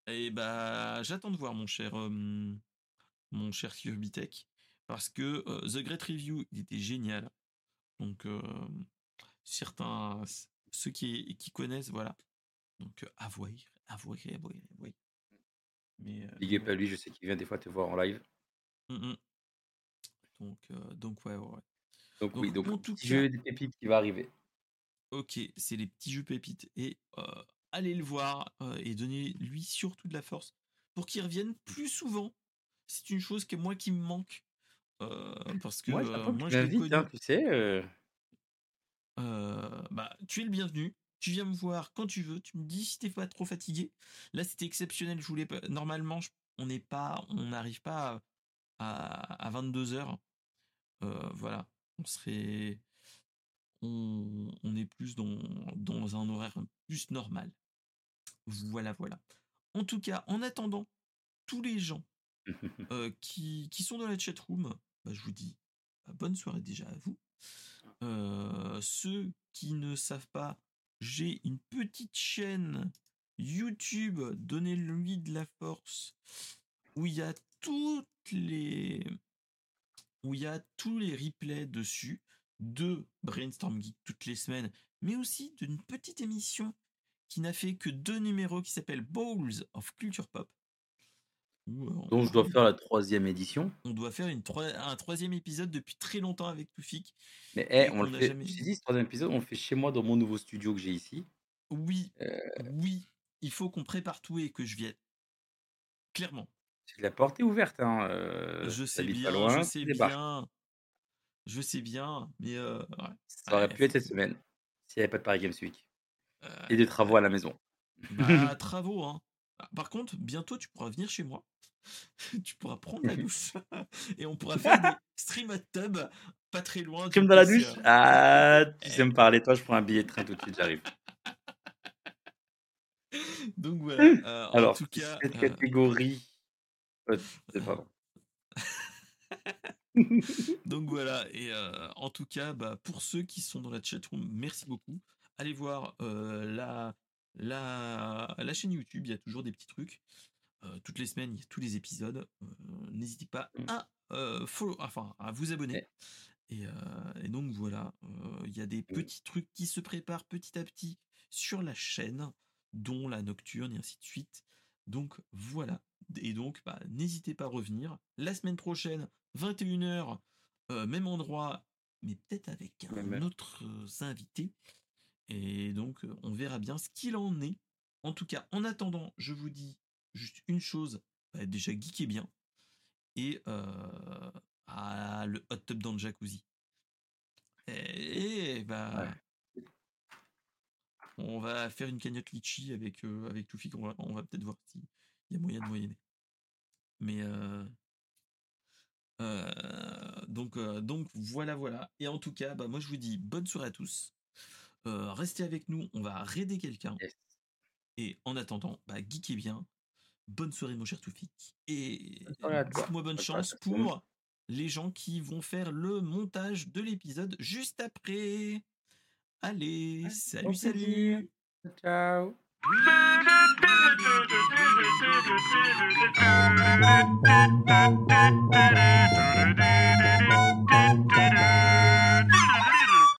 Et eh bah, j'attends de voir mon cher, mon cher parce que The Great Review, il était génial. Donc, certains, ceux qui, qui connaissent, voilà. Donc, avouez, avouez, avouez, avouez. Mais, Big up à lui, je sais qu'il vient des fois te voir en live. Mmh donc, donc ouais, ouais. Donc, oui, donc en petit jeu des pépites qui va arriver. Ok, c'est les petits jeux pépites. Et allez le voir et donnez-lui surtout de la force pour qu'il revienne plus souvent. C'est une chose que moi qui me manque. parce que moi, je vite, hein, tu sais. bah, tu es le bienvenu. Tu viens me voir quand tu veux. Tu me dis si t'es pas trop fatigué. Là, c'était exceptionnel. Je voulais Normalement, on n'est pas, on n'arrive pas à, à 22 heures. voilà on serait on, est plus dans, dans un horaire plus normal. Voilà, voilà. En tout cas, en attendant, tous les gens euh, qui, qui, sont dans la chatroom, bah, je vous dis bah, bonne soirée déjà à vous. Euh, ceux qui ne savent pas, j'ai une petite chaîne YouTube, donnez-lui de la force, où il y a toutes les où il y a tous les replays dessus de Brainstorm Geek toutes les semaines, mais aussi d'une petite émission qui n'a fait que deux numéros qui s'appelle Bowls of Culture Pop. Euh, Donc je dois faire la troisième édition. On doit faire une un troisième épisode depuis très longtemps avec Toufik. Mais hey, on, le fait. Jamais... dit, ce troisième épisode, on le fait chez moi dans mon nouveau studio que j'ai ici. Oui, euh. oui, il faut qu'on prépare tout et que je vienne. Clairement. La porte est ouverte, hein, euh, Je sais bien, je sais bien. Je sais bien, mais Ça aurait pu être cette semaine, s'il n'y avait pas de Paris Games Week et des travaux à la maison. Bah, travaux, hein. Ah, par contre, bientôt, tu pourras venir chez moi. Tu pourras prendre la douche et on pourra faire des stream hot tub pas très loin Comme dans la douche? Ah, tu sais me parler, toi, je prends un billet de train tout de suite, j'arrive. Donc voilà, en Alors, tout cas, cette catégorie Donc voilà, et en tout cas, bah, pour ceux qui sont dans la chatroom, merci beaucoup. Allez voir la, la, la chaîne YouTube, il y a toujours des petits trucs. toutes les semaines, il y a tous les épisodes. N'hésitez pas à, follow, enfin, à vous abonner. Et, et, donc voilà, il y a des petits trucs qui se préparent petit à petit sur la chaîne, dont la nocturne et ainsi de suite. Donc voilà. Et donc, bah, n'hésitez pas à revenir. La semaine prochaine, 21h, même endroit, mais peut-être avec un autre invité. Et donc, on verra bien ce qu'il en est. En tout cas, en attendant, je vous dis juste une chose. Bah, déjà, geekez bien. Et ah, le hot tub dans le jacuzzi. Et, bah, on va faire une cagnotte litchi avec, avec Toufik. On va, on va peut-être voir s'il y a moyen de moyenner. Mais donc, donc voilà, voilà. Et en tout cas, bah, moi je vous dis bonne soirée à tous. restez avec nous, on va raider quelqu'un. Et en attendant, bah, geekez bien. Bonne soirée, mon cher Toufik. Et moi bonne chance pour les gens qui vont faire le montage de l'épisode juste après. Allez, salut, salut. ciao.